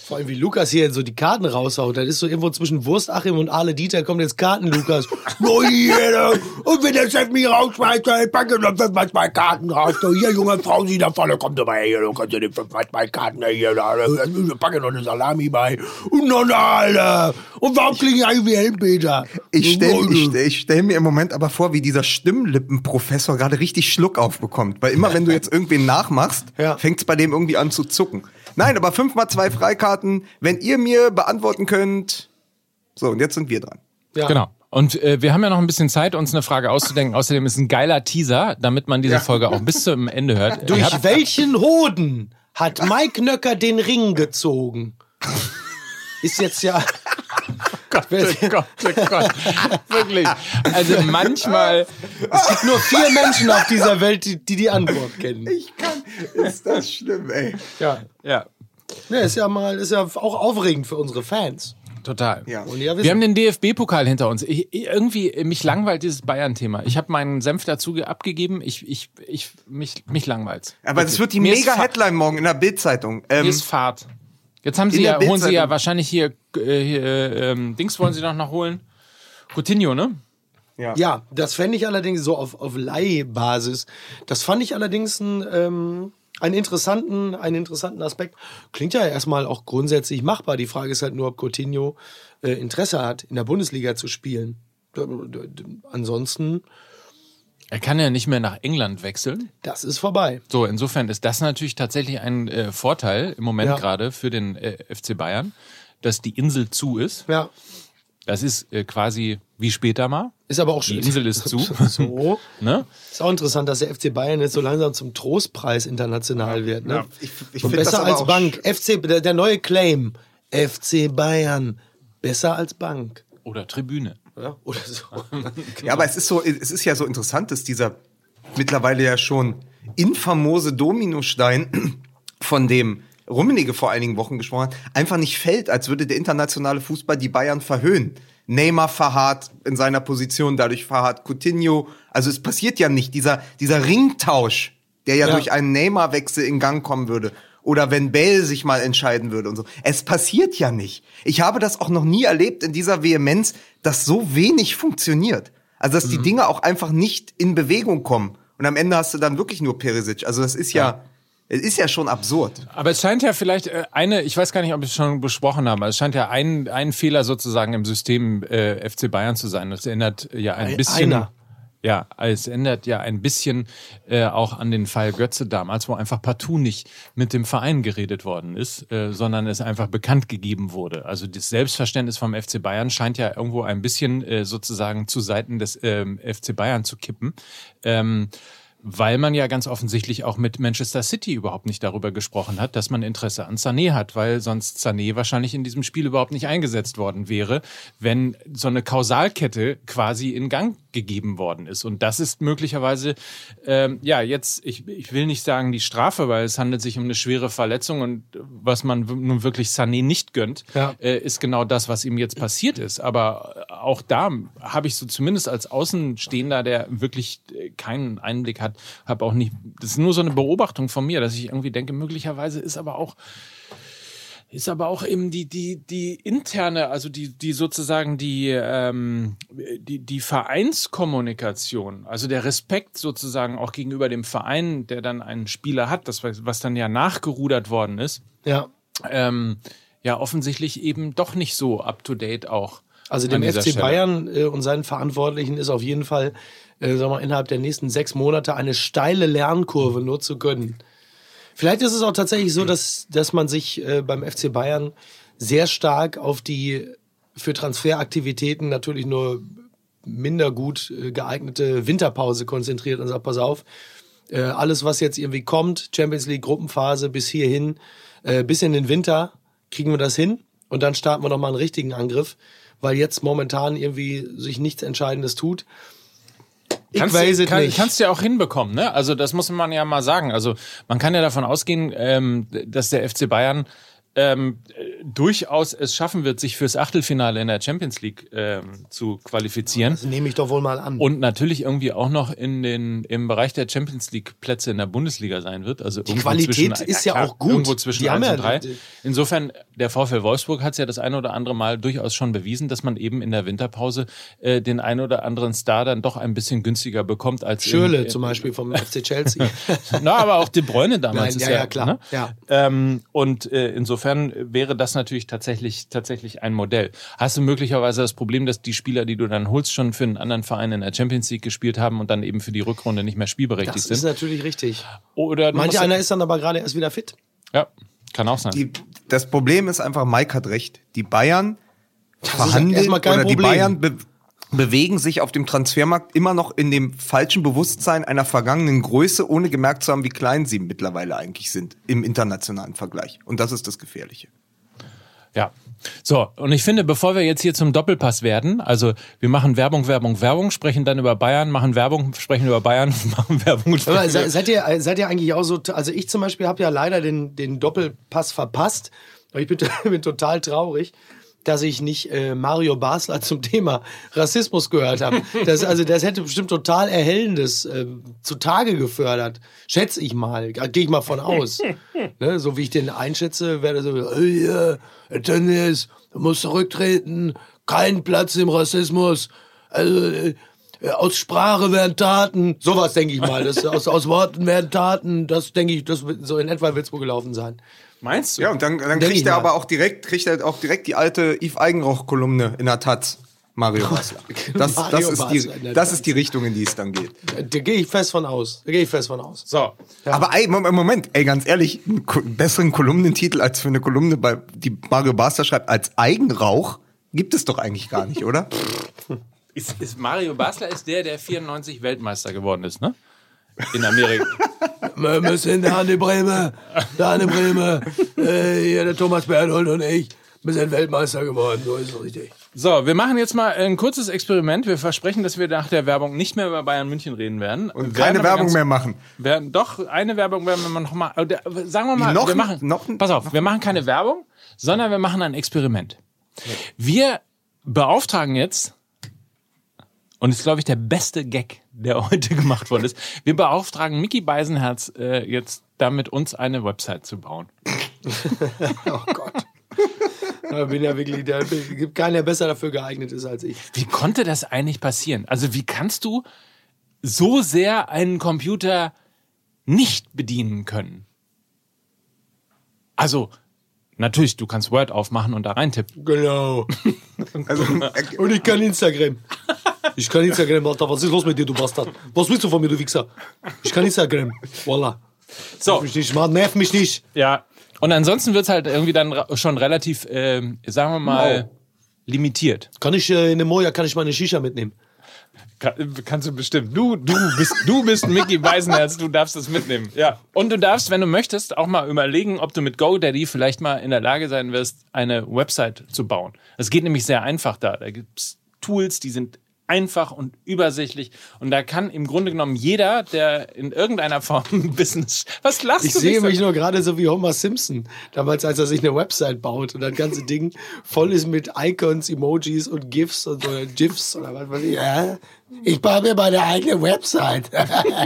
Vor allem wie Lukas hier so die Karten raushaut. Das ist so irgendwo zwischen Wurstachim und Arle Dieter kommt jetzt Karten, Lukas. No, und wenn der Chef mich rausschmeißt, dann packe ich noch fünfmal zwei Karten raus. Du, hier, junge Frau, Sie da vorne, kommt doch mal her, du kannst ja die fünfmal zwei Karten hier, da, da, packe noch eine Salami bei. Und noch eine, Alter. Und warum klinge ich eigentlich wie Helmpeter? Ich stelle ich, stell- ich stell mir im Moment aber vor, wie dieser Stimmlippenprofessor gerade richtig Schluck aufbekommt. Weil immer, wenn du jetzt irgendwen nachmachst, Ja. fängt's bei dem irgendwie an zu zucken. Nein, aber fünfmal zwei Freikarten, wenn ihr mir beantworten könnt. So, und jetzt sind wir dran. Ja. Genau. Und äh, wir haben ja noch ein bisschen Zeit, uns eine Frage auszudenken. Außerdem ist ein geiler Teaser, damit man diese Folge auch bis zum Ende hört. Durch habt- welchen Hoden hat Mike Nöcker den Ring gezogen? Ist jetzt ja. Gott, oh Gott, oh Gott. Wirklich. Also manchmal. Es gibt nur vier Menschen auf dieser Welt, die die, die Antwort kennen. Ich kann. Ist das schlimm, ey. Ja. Ja, ja. Ist ja mal, ist ja auch aufregend für unsere Fans. total. Ja. Und ja, Wir haben den DFB-Pokal hinter uns. Ich, ich- irgendwie, mich langweilt dieses Bayern-Thema. Ich habe meinen Senf dazu ge- abgegeben. Ich, ich, ich, mich, mich langweilt's. Aber das wird die Mir ist fa- Mega-Headline morgen in der Bildzeitung. Ähm, Hier ist Fahrt. Jetzt haben sie ja, holen sie ja wahrscheinlich hier, äh, hier ähm, Dings wollen sie noch noch holen. Coutinho, ne? Ja. Ja, das fände ich allerdings so auf, auf Leihbasis. Das fand ich allerdings ein, ähm, einen, interessanten, einen interessanten Aspekt. Klingt ja erstmal auch grundsätzlich machbar. Die Frage ist halt nur, ob Coutinho äh, Interesse hat, in der Bundesliga zu spielen. Ansonsten, Er kann ja nicht mehr nach England wechseln. das ist vorbei. So, insofern ist das natürlich tatsächlich ein äh, Vorteil im Moment Ja. gerade für den äh, FC Bayern, dass die Insel zu ist. Ja, Das ist äh, quasi wie später mal. ist aber auch Die schön. Insel ist zu. So. ne? Ist auch interessant, dass der FC Bayern jetzt so langsam zum Trostpreis international wird. Ne? Ja, ich- ich Und besser als Bank. FC, der, der neue Claim. FC Bayern. Besser als Bank. Oder Tribüne. Ja, oder so. Ja, aber es ist so, es ist ja so interessant, dass dieser mittlerweile ja schon infamose Dominostein, von dem Rummenigge vor einigen Wochen gesprochen hat, einfach nicht fällt, als würde der internationale Fußball die Bayern verhöhnen. Neymar verharrt in seiner Position, dadurch verharrt Coutinho. Also es passiert ja nicht. Dieser, dieser Ringtausch, der ja, Ja. durch einen Neymar-Wechsel in Gang kommen würde. Oder wenn Bell sich mal entscheiden würde und so. Es passiert ja nicht. Ich habe das auch noch nie erlebt in dieser Vehemenz, dass so wenig funktioniert. Also, dass die Dinge auch einfach nicht in Bewegung kommen. Und am Ende hast du dann wirklich nur Perisic. Also, das ist ja, es ist ja schon absurd. Aber es scheint ja vielleicht äh, eine, ich weiß gar nicht, ob wir es schon besprochen haben, aber es scheint ja ein, ein Fehler sozusagen im System äh, FC Bayern zu sein. Das erinnert ja ein Ein- bisschen. einer. Ja, es ändert ja ein bisschen äh, auch an den Fall Götze damals, wo einfach partout nicht mit dem Verein geredet worden ist, äh, sondern es einfach bekannt gegeben wurde. Also das Selbstverständnis vom FC Bayern scheint ja irgendwo ein bisschen äh, sozusagen zu Seiten des ähm, FC Bayern zu kippen. Ähm, weil man ja ganz offensichtlich auch mit Manchester City überhaupt nicht darüber gesprochen hat, dass man Interesse an Sané hat, weil sonst Sané wahrscheinlich in diesem Spiel überhaupt nicht eingesetzt worden wäre, wenn so eine Kausalkette quasi in Gang gegeben worden ist. Und das ist möglicherweise, ähm, ja, jetzt, ich, ich will nicht sagen die Strafe, weil es handelt sich um eine schwere Verletzung und was man nun wirklich Sané nicht gönnt, Ja. äh, ist genau das, was ihm jetzt passiert ist. Aber äh, auch da habe ich so zumindest als Außenstehender, der wirklich äh, keinen Einblick hat, habe auch nicht, das ist nur so eine Beobachtung von mir, dass ich irgendwie denke, möglicherweise ist aber auch ist aber auch eben die die die interne, also die die sozusagen die ähm, die die Vereinskommunikation, also der Respekt sozusagen auch gegenüber dem Verein, der dann einen Spieler hat, das was dann ja nachgerudert worden ist, Ja. ähm, ja offensichtlich eben doch nicht so up to date auch. Also dem FC Stelle. Bayern äh, und seinen Verantwortlichen ist auf jeden Fall, äh, sagen wir, innerhalb der nächsten sechs Monate eine steile Lernkurve nur zu gönnen. Vielleicht ist es auch tatsächlich so, dass, dass man sich äh, beim FC Bayern sehr stark auf die für Transferaktivitäten natürlich nur minder gut äh, geeignete Winterpause konzentriert und sagt, pass auf, äh, alles, was jetzt irgendwie kommt, Champions League Gruppenphase bis hierhin, äh, bis in den Winter, kriegen wir das hin und dann starten wir nochmal einen richtigen Angriff, weil jetzt momentan irgendwie sich nichts Entscheidendes tut. Ich Kannst, weiß du, es kann, nicht. kannst du ja auch hinbekommen, ne? Also das muss man ja mal sagen. Also man kann ja davon ausgehen, ähm, dass der FC Bayern ähm, äh, durchaus es schaffen wird, sich fürs Achtelfinale in der Champions League ähm, zu qualifizieren. das nehme ich doch wohl mal an. Und natürlich irgendwie auch noch in den, im Bereich der Champions League Plätze in der Bundesliga sein wird. Also irgendwo Qualität zwischen, ist ja klar, auch gut. Irgendwo zwischen Die haben 1 ja und 3. die- Insofern, der VfL Wolfsburg hat es ja das eine oder andere Mal durchaus schon bewiesen, dass man eben in der Winterpause äh, den einen oder anderen Star dann doch ein bisschen günstiger bekommt als Schöle in, zum Beispiel vom FC Chelsea. na, aber auch De Bruyne damals Nein, ist ja, ja, ja, klar. Ne? Ja. Ähm, und äh, insofern wäre das natürlich tatsächlich tatsächlich ein Modell. Hast du möglicherweise das Problem, dass die Spieler, die du dann holst, schon für einen anderen Verein in der Champions League gespielt haben und dann eben für die Rückrunde nicht mehr spielberechtigt Das ist sind? natürlich richtig. Oder Manch einer ist dann aber gerade erst wieder fit. ja, kann auch sein. Die, das Problem ist einfach, Mike hat recht. Die Bayern ist verhandeln oder die Problem. Bayern be bewegen sich auf dem Transfermarkt immer noch in dem falschen Bewusstsein einer vergangenen Größe, ohne gemerkt zu haben, wie klein sie mittlerweile eigentlich sind im internationalen Vergleich. Und das ist das Gefährliche. Ja. So, und ich finde, bevor wir jetzt hier zum Doppelpass werden, also wir machen Werbung, Werbung, Werbung, sprechen dann über Bayern, machen Werbung, sprechen über Bayern, machen Werbung und Aber se- seid ihr, seid ihr eigentlich auch so, also ich zum Beispiel habe ja leider den, den Doppelpass verpasst. Ich bin, bin total traurig, dass ich nicht äh, Mario Basler zum Thema Rassismus gehört habe. Das, also das hätte bestimmt total Erhellendes ähm, zutage gefördert. Schätze ich mal. Gehe ich mal von aus. ne, so wie ich den einschätze, wäre so, hey, äh, Herr Tennis, du musst zurücktreten, kein Platz im Rassismus. Also, äh, äh, aus Sprache werden Taten. Sowas denke ich mal. Das, aus, aus Worten werden Taten. Das denke ich, das wird, so in etwa wird es wohl gelaufen sein. Meinst du? Ja, und dann, dann kriegt er aber auch direkt, kriegt er auch direkt die alte Yves Eigenrauch-Kolumne in der Taz. Mario Basler. Das, Mario das, ist die, das ist die Richtung, in die es dann geht. Da gehe ich fest von aus. Da gehe ich fest von aus. So. Aber ey, Mom- Moment, ey, ganz ehrlich, einen besseren Kolumnentitel als für eine Kolumne, bei, die Mario Basler schreibt, als Eigenrauch, gibt es doch eigentlich gar nicht, oder? Ist, ist Mario Basler ist der, der 94 Weltmeister geworden ist, ne? In Amerika. Wir müssen da eine Breme, da eine Breme. Äh, hier der Thomas Berthold und ich. Wir sind Weltmeister geworden, so ist es richtig. So, wir machen jetzt mal ein kurzes Experiment. Wir versprechen, dass wir nach der Werbung nicht mehr über Bayern München reden werden. Und Werden keine Werbung ganz- mehr machen. Werden, doch, eine Werbung werden wir noch mal. Sagen wir mal, Noch wir machen. noch ein- pass auf, wir machen keine Werbung, sondern wir machen ein Experiment. Wir beauftragen jetzt, und ist, glaube ich, der beste Gag, der heute gemacht worden ist. Wir beauftragen Mickey Beisenherz äh, jetzt damit, uns eine Website zu bauen. Oh Gott. Ich bin ja wirklich, der gibt keinen, der besser dafür geeignet ist als ich. Wie konnte das eigentlich passieren? Also wie kannst du so sehr einen Computer nicht bedienen können? Also, natürlich, du kannst Word aufmachen und da reintippen. Genau. Also, Und ich kann Instagram. Ich kann Instagram, Alter. Was ist los mit dir, du Bastard? Was willst du von mir, du Wichser? Ich kann Instagram. Voila. So, Nerv mich nicht, Mann. Nerv mich nicht. ja. Und ansonsten wird's halt irgendwie dann schon relativ, ähm, sagen wir mal, limitiert. Kann ich äh, in der Moja, kann ich meine Shisha mitnehmen? Kann, kannst du bestimmt. Du, du bist, du bist Mickey Weisenherz, du darfst das mitnehmen. Ja. Und du darfst, wenn du möchtest, auch mal überlegen, ob du mit GoDaddy vielleicht mal in der Lage sein wirst, eine Website zu bauen. Es geht nämlich sehr einfach da. Da gibt's Tools, die sind einfach und übersichtlich. Und da kann im Grunde genommen jeder, der in irgendeiner Form ein Business. Was lasst Ich du sehe dich so? mich nur gerade so wie Homer Simpson. Damals, als er sich eine Website baut und das ganze Ding voll ist mit Icons, Emojis und GIFs und oder GIFs oder was weiß ich. Ja, ich baue mir meine eigene Website.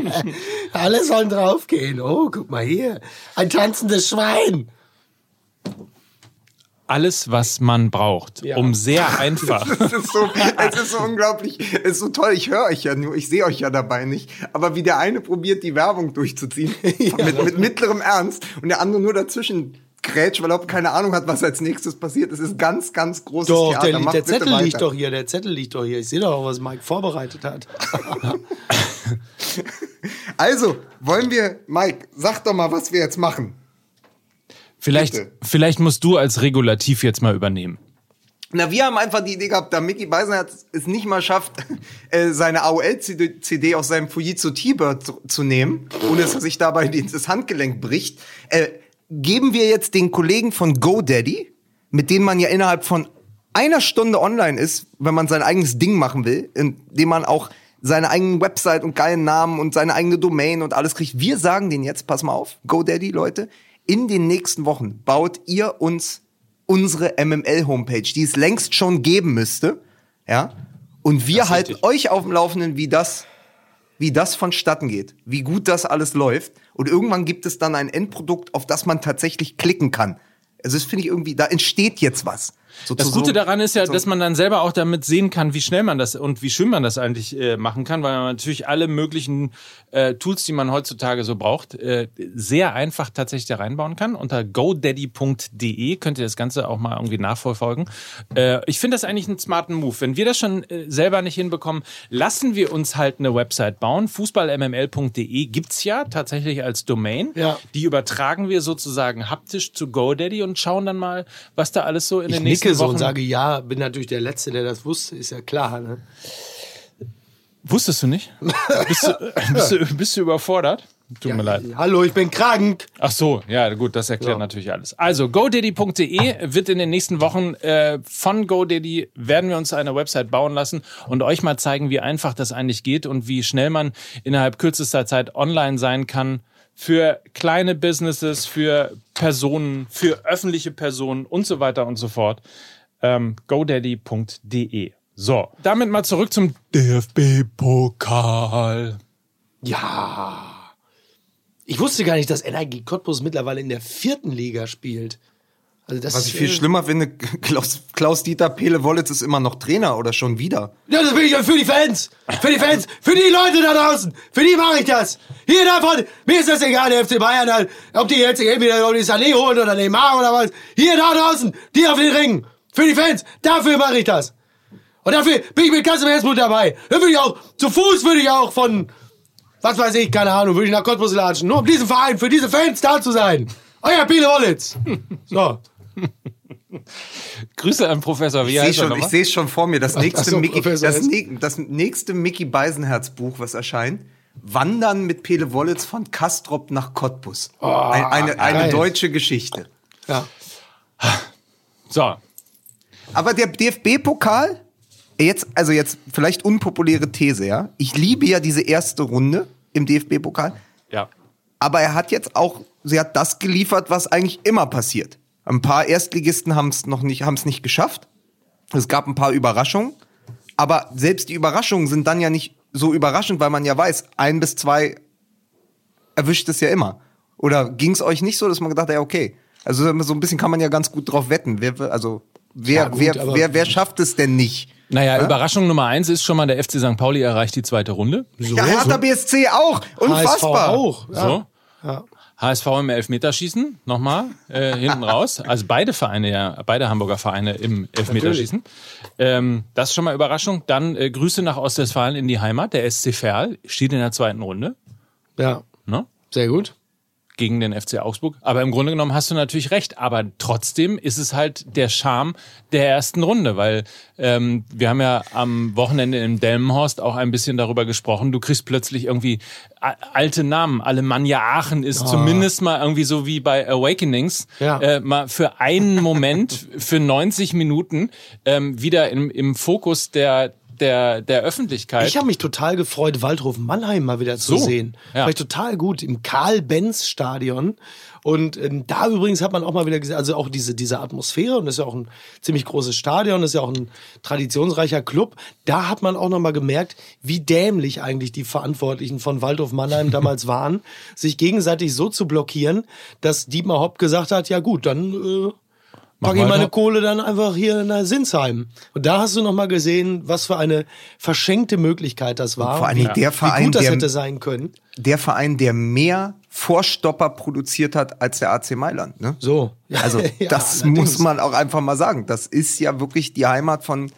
Alle sollen draufgehen. Oh, guck mal hier. Ein tanzendes Schwein. Alles, was man braucht, Ja. um sehr einfach. es ist so, es ist so unglaublich, es ist so toll, ich höre euch ja nur, ich sehe euch ja dabei nicht. Aber wie der eine probiert, die Werbung durchzuziehen, mit, mit mittlerem Ernst, und der andere nur dazwischen grätscht, weil er auch keine Ahnung hat, was als nächstes passiert. Es ist ganz, ganz großes Doch, Theater. der, der Zettel weiter. liegt doch hier. Der Zettel liegt doch hier. Ich sehe doch auch, was Mike vorbereitet hat. Also, wollen wir, Mike, sag doch mal, was wir jetzt machen. Vielleicht, Bitte. vielleicht musst du als Regulativ jetzt mal übernehmen. Na, wir haben einfach die Idee gehabt, da Mickey Beisenherz es nicht mal schafft, äh, seine AOL-CD aus seinem Fujitsu T-Bird zu, zu nehmen, ohne dass er sich dabei das Handgelenk bricht, äh, geben wir jetzt den Kollegen von GoDaddy, mit denen man ja innerhalb von einer Stunde online ist, wenn man sein eigenes Ding machen will, indem man auch seine eigene Website und geilen Namen und seine eigene Domain und alles kriegt. Wir sagen denen jetzt, pass mal auf, GoDaddy, Leute, in den nächsten Wochen baut ihr uns unsere MML-Homepage, die es längst schon geben müsste, ja, und wir Das halten euch auf dem Laufenden, wie das, wie das vonstatten geht, wie gut das alles läuft. Und irgendwann gibt es dann ein Endprodukt, auf das man tatsächlich klicken kann. Also das finde ich irgendwie, da entsteht jetzt was. So Das Gute daran ist ja, dass man dann selber auch damit sehen kann, wie schnell man das und wie schön man das eigentlich äh, machen kann, weil man natürlich alle möglichen äh, Tools, die man heutzutage so braucht, äh, sehr einfach tatsächlich da reinbauen kann. Unter godaddy.de könnt ihr das Ganze auch mal irgendwie nachverfolgen. Äh, ich finde das eigentlich einen smarten Move. Wenn wir das schon äh, selber nicht hinbekommen, lassen wir uns halt eine Website bauen. Fußballmml.de gibt's ja tatsächlich als Domain. Ja. Die übertragen wir sozusagen haptisch zu GoDaddy und schauen dann mal, was da alles so in Ich den nächsten nicke so Wochen und sage ja, bin natürlich der Letzte, der das wusste, ist ja klar. Ne? Wusstest du nicht? Bist du, bist du, bist du überfordert? Tut mir leid. Hallo, ich bin krank. Ach so, ja gut, das erklärt natürlich alles. Also godaddy.de wird in den nächsten Wochen äh, von GoDaddy werden wir uns eine Website bauen lassen und euch mal zeigen, wie einfach das eigentlich geht und wie schnell man innerhalb kürzester Zeit online sein kann für kleine Businesses, für Personen, für öffentliche Personen und so weiter und so fort. Ähm, godaddy.de. So, damit mal zurück zum DFB-Pokal. Ja. Ich wusste gar nicht, dass Energie Cottbus mittlerweile in der vierten Liga spielt. Also das, Was ich viel äh, schlimmer finde, Klaus, Klaus-Dieter Pele-Wollitz ist immer noch Trainer oder schon wieder. Ja, das bin ich für die Fans. Für die Fans. Für die Leute da draußen. Für die mache ich das. Hier davon. Mir ist das egal, der FC Bayern. halt. Ob die jetzt entweder die Sané holen oder Neymar oder was. Hier da draußen. Die auf den Ringen. Für die Fans. Dafür mache ich das. Und dafür bin ich mit ganzem Herzblut dabei. Dann würde ich auch, zu Fuß würde ich auch von, was weiß ich, keine Ahnung, würde ich nach Cottbus latschen. Nur um diesen Verein, für diese Fans da zu sein. Euer Biele Wollitz. So. Grüße an Professor, wie Ich sehe sehe es schon vor mir. Das nächste, so, Mickey, das, das nächste Mickey Beisenherz Buch, was erscheint, Wandern mit Pele Wollitz von Kastrop nach Cottbus. Ein, eine eine deutsche Geschichte. Ja. So, Aber der DFB-Pokal, jetzt, also jetzt vielleicht unpopuläre These, ja. Ich liebe ja diese erste Runde im DFB-Pokal. ja. Aber er hat jetzt auch, sie hat das geliefert, was eigentlich immer passiert. Ein paar Erstligisten haben es noch nicht, haben es nicht geschafft. Es gab ein paar Überraschungen. Aber selbst die Überraschungen sind dann ja nicht so überraschend, weil man ja weiß, ein bis zwei erwischt es ja immer. Oder ging es euch nicht so, dass man gedacht hat, ja, okay. Also so ein bisschen kann man ja ganz gut drauf wetten. Wer, also, wer, Ja, gut, wer, wer, wer schafft es denn nicht? Naja, Überraschung Nummer eins ist schon mal, der FC St. Pauli erreicht die zweite Runde. So, ja, Hertha so. BSC auch. Unfassbar. HSV auch. Ja. So. Ja. HSV im Elfmeterschießen, nochmal, äh, hinten raus. Also beide Vereine, ja, beide Hamburger Vereine im Elfmeterschießen. Ähm, das ist schon mal Überraschung. Dann äh, Grüße nach Ostwestfalen in die Heimat. Der SC Verl steht in der zweiten Runde. ja. Ne? Sehr gut. Gegen den FC Augsburg. Aber im Grunde genommen hast du natürlich recht. Aber trotzdem ist es halt der Charme der ersten Runde, weil ähm, wir haben ja am Wochenende in Delmenhorst auch ein bisschen darüber gesprochen. Du kriegst plötzlich irgendwie a- alte Namen. Alemannia Aachen ist zumindest mal irgendwie so wie bei Awakenings Ja. äh, mal für einen Moment, für 90 Minuten ähm, wieder im, im Fokus der der, der Öffentlichkeit. Ich habe mich total gefreut, Waldhof Mannheim mal wieder zu So, sehen. ja. War ich total gut im Karl-Benz-Stadion. Und ähm, da übrigens hat man auch mal wieder gesehen, also auch diese, diese Atmosphäre, und das ist ja auch ein ziemlich großes Stadion, das ist ja auch ein traditionsreicher Club. Da hat man auch noch mal gemerkt, wie dämlich eigentlich die Verantwortlichen von Waldhof Mannheim damals waren, sich gegenseitig so zu blockieren, dass Dietmar Hopp gesagt hat, ja gut, dann äh, packe ich meine Kohle dann einfach hier in der Sinsheim. Und da hast du noch mal gesehen, was für eine verschenkte Möglichkeit das war. vor allen wie, Dingen der wie Verein, gut das der- hätte sein können. Der Verein, der mehr Vorstopper produziert hat als der AC Mailand. Ne? So. Also Ja, das muss man auch einfach mal sagen. Das ist ja wirklich die Heimat von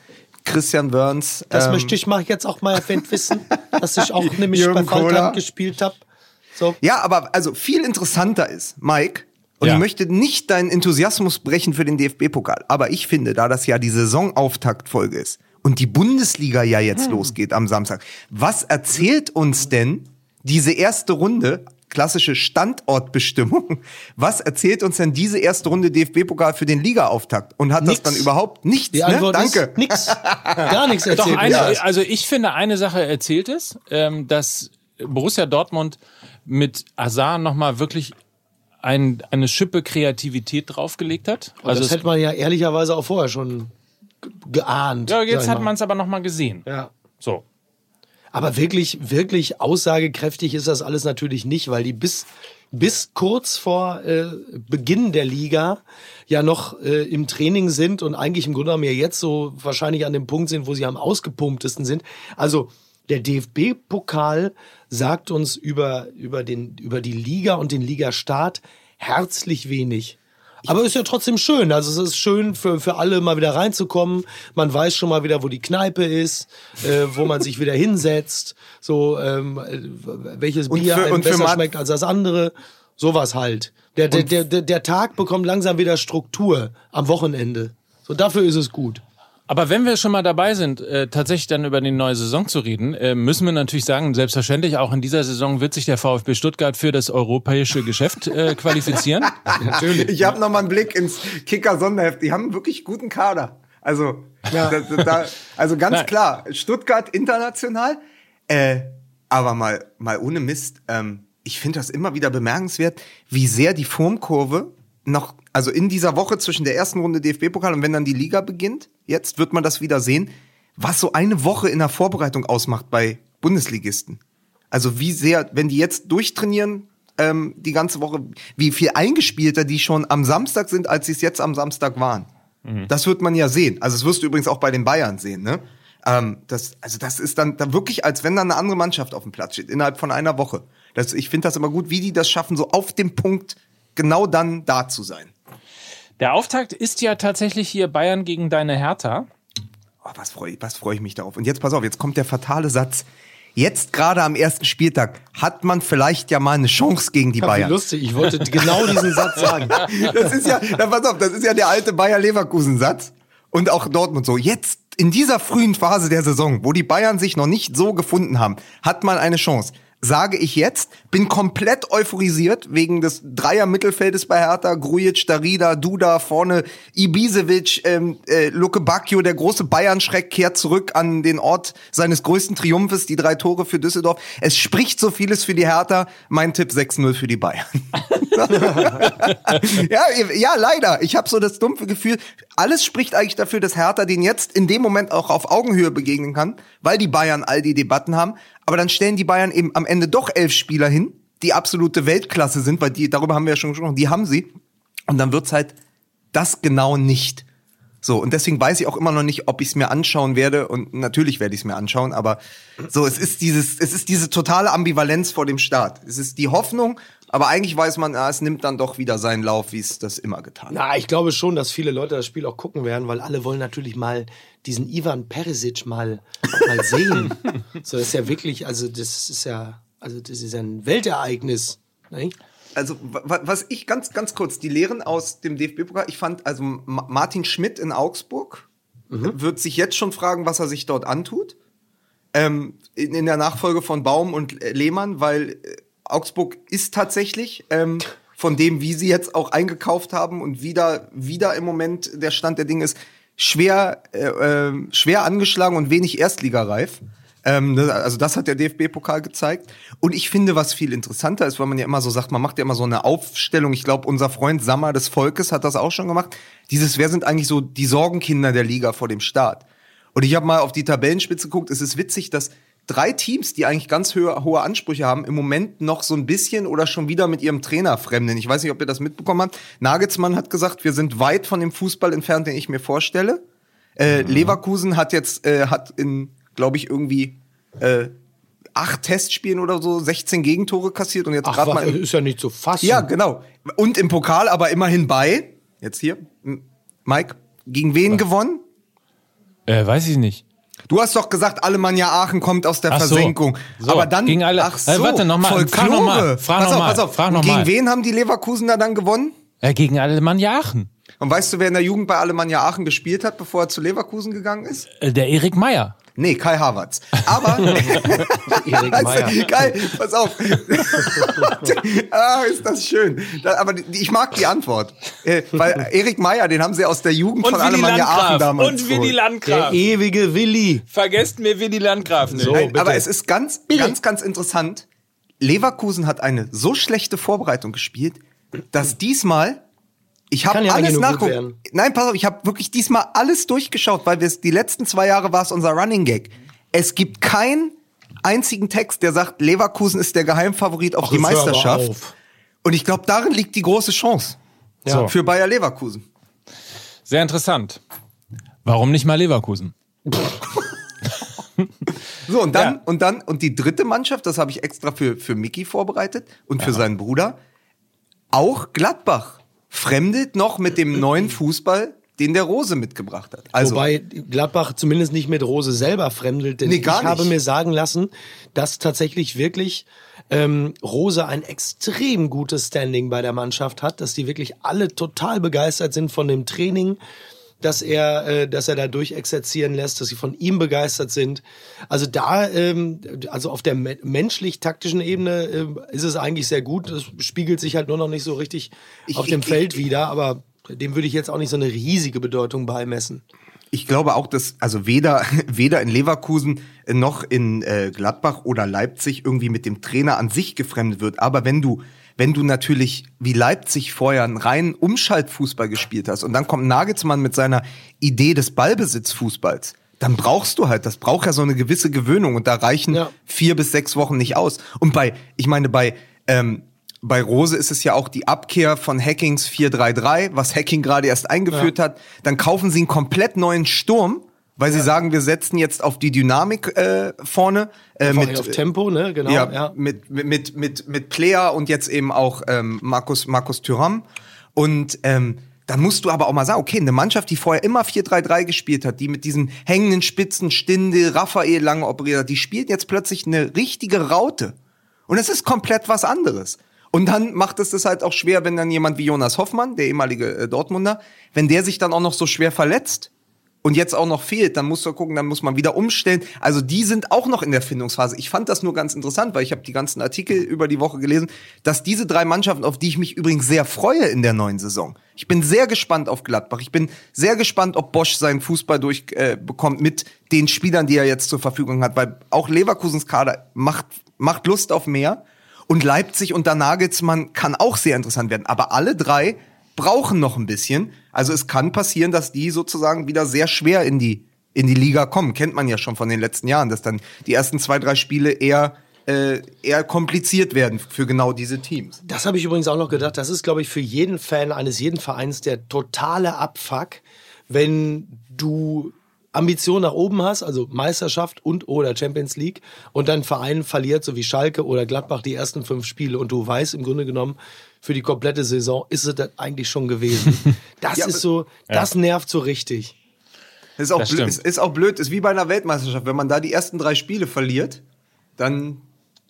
Christian Wörns. Das ähm, möchte ich mal jetzt auch mal erwähnt wissen, dass ich auch nämlich Jürgen bei. Waldheim gespielt habe. So. Ja, aber also viel interessanter ist, Mike, und Ja. ich möchte nicht deinen Enthusiasmus brechen für den DFB-Pokal, aber ich finde, da das ja die Saisonauftaktfolge ist und die Bundesliga ja jetzt losgeht am Samstag, was erzählt uns denn diese erste Runde, klassische Standortbestimmung, was erzählt uns denn diese erste Runde DFB-Pokal für den Liga-Auftakt? Und hat Nix. das dann überhaupt nichts? Die Ne? Antwort Danke. ist nix. Gar nichts erzählt. Doch, eine, also ich finde, eine Sache erzählt es, ähm, dass Borussia Dortmund mit Azar nochmal wirklich ein, eine Schippe Kreativität draufgelegt hat. Also das hätte man ja ehrlicherweise auch vorher schon ge- geahnt. ja, jetzt hat man es aber nochmal gesehen. Ja. So. Aber wirklich, wirklich aussagekräftig ist das alles natürlich nicht, weil die bis, bis kurz vor äh, Beginn der Liga ja noch äh, im Training sind und eigentlich im Grunde genommen ja jetzt so wahrscheinlich an dem Punkt sind, wo sie am ausgepumptesten sind. Also der DFB-Pokal sagt uns über, über, den, über die Liga und den Ligastart herzlich wenig. Aber ist ja trotzdem schön. Also es ist schön für, für alle mal wieder reinzukommen. Man weiß schon mal wieder, wo die Kneipe ist, äh, wo man sich wieder hinsetzt, so ähm, äh, welches Und Bier für- einem besser schmeckt als das andere. Sowas halt. Der, der, der, der Tag bekommt langsam wieder Struktur am Wochenende. So dafür ist es gut. Aber wenn wir schon mal dabei sind, äh, tatsächlich dann über die neue Saison zu reden, äh, müssen wir natürlich sagen, selbstverständlich auch in dieser Saison wird sich der VfB Stuttgart für das europäische Geschäft äh, qualifizieren. Natürlich. Ich habe noch mal einen Blick ins Kicker-Sonderheft. Die haben wirklich guten Kader. Also, da, da, da, also ganz Nein. klar, Stuttgart international. Äh, aber mal, mal ohne Mist, ähm, ich finde das immer wieder bemerkenswert, wie sehr die Formkurve noch, also in dieser Woche zwischen der ersten Runde DFB-Pokal und wenn dann die Liga beginnt, jetzt wird man das wieder sehen, was so eine Woche in der Vorbereitung ausmacht bei Bundesligisten. Also wie sehr, wenn die jetzt durchtrainieren, ähm, die ganze Woche, wie viel eingespielter die schon am Samstag sind, als sie es jetzt am Samstag waren. Das wird man ja sehen. Also das wirst du übrigens auch bei den Bayern sehen, ne? Ähm, das, also das ist dann, dann wirklich, als wenn dann eine andere Mannschaft auf dem Platz steht, innerhalb von einer Woche. Das, ich finde das immer gut, wie die das schaffen, so auf dem Punkt genau dann da zu sein. Der Auftakt ist ja tatsächlich hier Bayern gegen deine Hertha. Oh, was freue ich, was freu ich mich darauf. Und jetzt pass auf, jetzt kommt der fatale Satz. Jetzt gerade am ersten Spieltag hat man vielleicht ja mal eine Chance gegen die Bayern. lustig, ich wollte genau diesen Satz sagen. Das ist ja, na, pass auf, das ist ja der alte Bayer Leverkusen Satz und auch Dortmund so. Jetzt in dieser frühen Phase der Saison, wo die Bayern sich noch nicht so gefunden haben, hat man eine Chance. Sage ich jetzt, bin komplett euphorisiert wegen des Dreier Mittelfeldes bei Hertha, Grujic, Darida, Duda, vorne Ibisevic, ähm, äh, Luke Bacchio, der große Bayern-Schreck kehrt zurück an den Ort seines größten Triumphes, die drei Tore für Düsseldorf. Es spricht so vieles für die Hertha, mein Tipp 6-0 für die Bayern. ja, ja, leider. Ich habe so das dumpfe Gefühl, alles spricht eigentlich dafür, dass Hertha den jetzt in dem Moment auch auf Augenhöhe begegnen kann, weil die Bayern all die Debatten haben. Aber dann stellen die Bayern eben am Ende doch elf Spieler hin, die absolute Weltklasse sind, weil die, darüber haben wir ja schon gesprochen, die haben sie. Und dann wird's halt das genau nicht. So, und deswegen weiß ich auch immer noch nicht, ob ich es mir anschauen werde. Und natürlich werde ich es mir anschauen, aber so, es ist dieses, es ist diese totale Ambivalenz vor dem Start. Es ist die Hoffnung, aber eigentlich weiß man, ah, es nimmt dann doch wieder seinen Lauf, wie es das immer getan hat. Na, ich glaube schon, dass viele Leute das Spiel auch gucken werden, weil alle wollen natürlich mal diesen Ivan Perisic mal, mal sehen. so, das ist ja wirklich, also das ist ja, also das ist ein Weltereignis. Ne? Also, wa- was ich ganz, ganz kurz, die Lehren aus dem DFB-Pokal, ich fand, also Ma- Martin Schmidt in Augsburg wird sich jetzt schon fragen, was er sich dort antut. Ähm, in, in der Nachfolge von Baum und Lehmann, weil äh, Augsburg ist tatsächlich ähm, von dem, wie sie jetzt auch eingekauft haben und wieder, wieder im Moment der Stand der Dinge ist, schwer, äh, äh, schwer angeschlagen und wenig erstligareif. Ähm, ne, also das hat der DFB-Pokal gezeigt. Und ich finde, was viel interessanter ist, weil man ja immer so sagt, man macht ja immer so eine Aufstellung. Ich glaube, unser Freund Sammer des Volkes hat das auch schon gemacht. Dieses, wer sind eigentlich so die Sorgenkinder der Liga vor dem Start? Und ich habe mal auf die Tabellenspitze geguckt. Es ist witzig, dass drei Teams, die eigentlich ganz hohe, hohe Ansprüche haben, im Moment noch so ein bisschen oder schon wieder mit ihrem Trainer fremden. Ich weiß nicht, ob ihr das mitbekommen habt. Nagelsmann hat gesagt, wir sind weit von dem Fußball entfernt, den ich mir vorstelle. Äh, Leverkusen hat jetzt, äh, hat in, glaube ich, irgendwie äh, acht Testspielen oder so 16 Gegentore kassiert und jetzt gerade was, mal. Im, ist ja nicht zu fassen. ja, genau. Und im Pokal aber immerhin bei, jetzt hier, Mike, gegen wen gewonnen? Äh, weiß ich nicht. Du hast doch gesagt, Alemannia Aachen kommt aus der Ach so. Versenkung. So, aber dann gegen alle- Ach so, Äh, warte, noch mal, Folklore. frag noch mal, frag pass noch auf, mal, pass auf. frag noch gegen mal. wen haben die Leverkusener dann gewonnen? Äh, gegen Alemannia Aachen. Und weißt du, wer in der Jugend bei Alemannia Aachen gespielt hat, bevor er zu Leverkusen gegangen ist? Äh, der Erik Meyer. Nee, Kai Havertz. Aber. Also, geil, pass auf. ah, ist das schön. Da, aber die, ich mag die Antwort. Äh, weil Erik Meyer, den haben sie aus der Jugend von Alemannia Aachen damals Und Willi geholt. Der Landgraf. ewige Willi. Vergesst mir Willi Landgraf nicht. So. Nein, aber es ist ganz, ganz, ganz interessant. Leverkusen hat eine so schlechte Vorbereitung gespielt, dass diesmal ich habe ja alles nachgucken. Nein, pass auf, ich habe wirklich diesmal alles durchgeschaut, weil wir es die letzten zwei Jahre war es unser Running Gag. Es gibt keinen einzigen Text, der sagt, Leverkusen ist der Geheimfavorit auf die hör aber Meisterschaft. auf. Und ich glaube, darin liegt die große Chance So. für Bayer Leverkusen. Sehr interessant. Warum nicht mal Leverkusen? So, und dann, Ja. und dann, und die dritte Mannschaft, das habe ich extra für, für Mickey vorbereitet und für seinen Bruder, auch Gladbach fremdet noch mit dem neuen Fußball, den der Rose mitgebracht hat. Also, Wobei Gladbach zumindest nicht mit Rose selber fremdelt, denn Nee, gar ich habe nicht. mir sagen lassen, dass tatsächlich wirklich ähm, Rose ein extrem gutes Standing bei der Mannschaft hat, dass die wirklich alle total begeistert sind von dem Training, dass er, äh, dass er da durchexerzieren lässt, dass sie von ihm begeistert sind. Also da, ähm, also auf der me menschlich-taktischen Ebene äh, ist es eigentlich sehr gut. Das spiegelt sich halt nur noch nicht so richtig Ich- auf dem ich- Feld wieder, aber dem würde ich jetzt auch nicht so eine riesige Bedeutung beimessen. ich glaube auch, dass also weder, weder in Leverkusen noch in äh, Gladbach oder Leipzig irgendwie mit dem Trainer an sich gefremdet wird. Aber wenn du, wenn du natürlich wie Leipzig vorher einen reinen Umschaltfußball gespielt hast und dann kommt Nagelsmann mit seiner Idee des Ballbesitzfußballs, dann brauchst du halt, das braucht ja so eine gewisse Gewöhnung und da reichen Ja. vier bis sechs Wochen nicht aus. Und bei, ich meine, bei, ähm, bei Rose ist es ja auch die Abkehr von Hackings 433, was Hacking gerade erst eingeführt hat. Dann kaufen sie einen komplett neuen Sturm, weil sie sagen, wir setzen jetzt auf die Dynamik äh, vorne. Äh, mit, auf Tempo, ne? Genau. ja, Ja. Mit, mit, mit, mit, Player und jetzt eben auch ähm, Markus, Markus Thuram. Und ähm, dann musst du aber auch mal sagen, okay, eine Mannschaft, die vorher immer 4-3-3 gespielt hat, die mit diesen hängenden Spitzen, Stinde, Raphael lange operiert hat, die spielt jetzt plötzlich eine richtige Raute. Und es ist komplett was anderes. Und dann macht es das halt auch schwer, wenn dann jemand wie Jonas Hoffmann, der ehemalige äh, Dortmunder, wenn der sich dann auch noch so schwer verletzt und jetzt auch noch fehlt, dann musst du gucken, dann muss man wieder umstellen. Also die sind auch noch in der Findungsphase. Ich fand das nur ganz interessant, weil ich habe die ganzen Artikel über die Woche gelesen, dass diese drei Mannschaften, auf die ich mich übrigens sehr freue in der neuen Saison. Ich bin sehr gespannt auf Gladbach. Ich bin sehr gespannt, ob Bosch seinen Fußball durchbekommt äh, mit den Spielern, die er jetzt zur Verfügung hat, weil auch Leverkusens Kader macht macht Lust auf mehr und Leipzig unter Nagelsmann kann auch sehr interessant werden, aber alle drei brauchen noch ein bisschen. Also es kann passieren, dass die sozusagen wieder sehr schwer in die, in die Liga kommen. Kennt man ja schon von den letzten Jahren, dass dann die ersten zwei, drei Spiele eher, äh, eher kompliziert werden für genau diese Teams. Das habe ich übrigens auch noch gedacht. Das ist, glaube ich, für jeden Fan eines jeden Vereins der totale Abfuck, wenn du Ambition nach oben hast, also Meisterschaft und oder Champions League und dein Verein verliert, so wie Schalke oder Gladbach, die ersten fünf Spiele und du weißt im Grunde genommen, für die komplette Saison ist es das eigentlich schon gewesen. Das Ja, ist so, das nervt so richtig. Ist auch, blöd, ist, ist auch blöd, ist wie bei einer Weltmeisterschaft. Wenn man da die ersten drei Spiele verliert, dann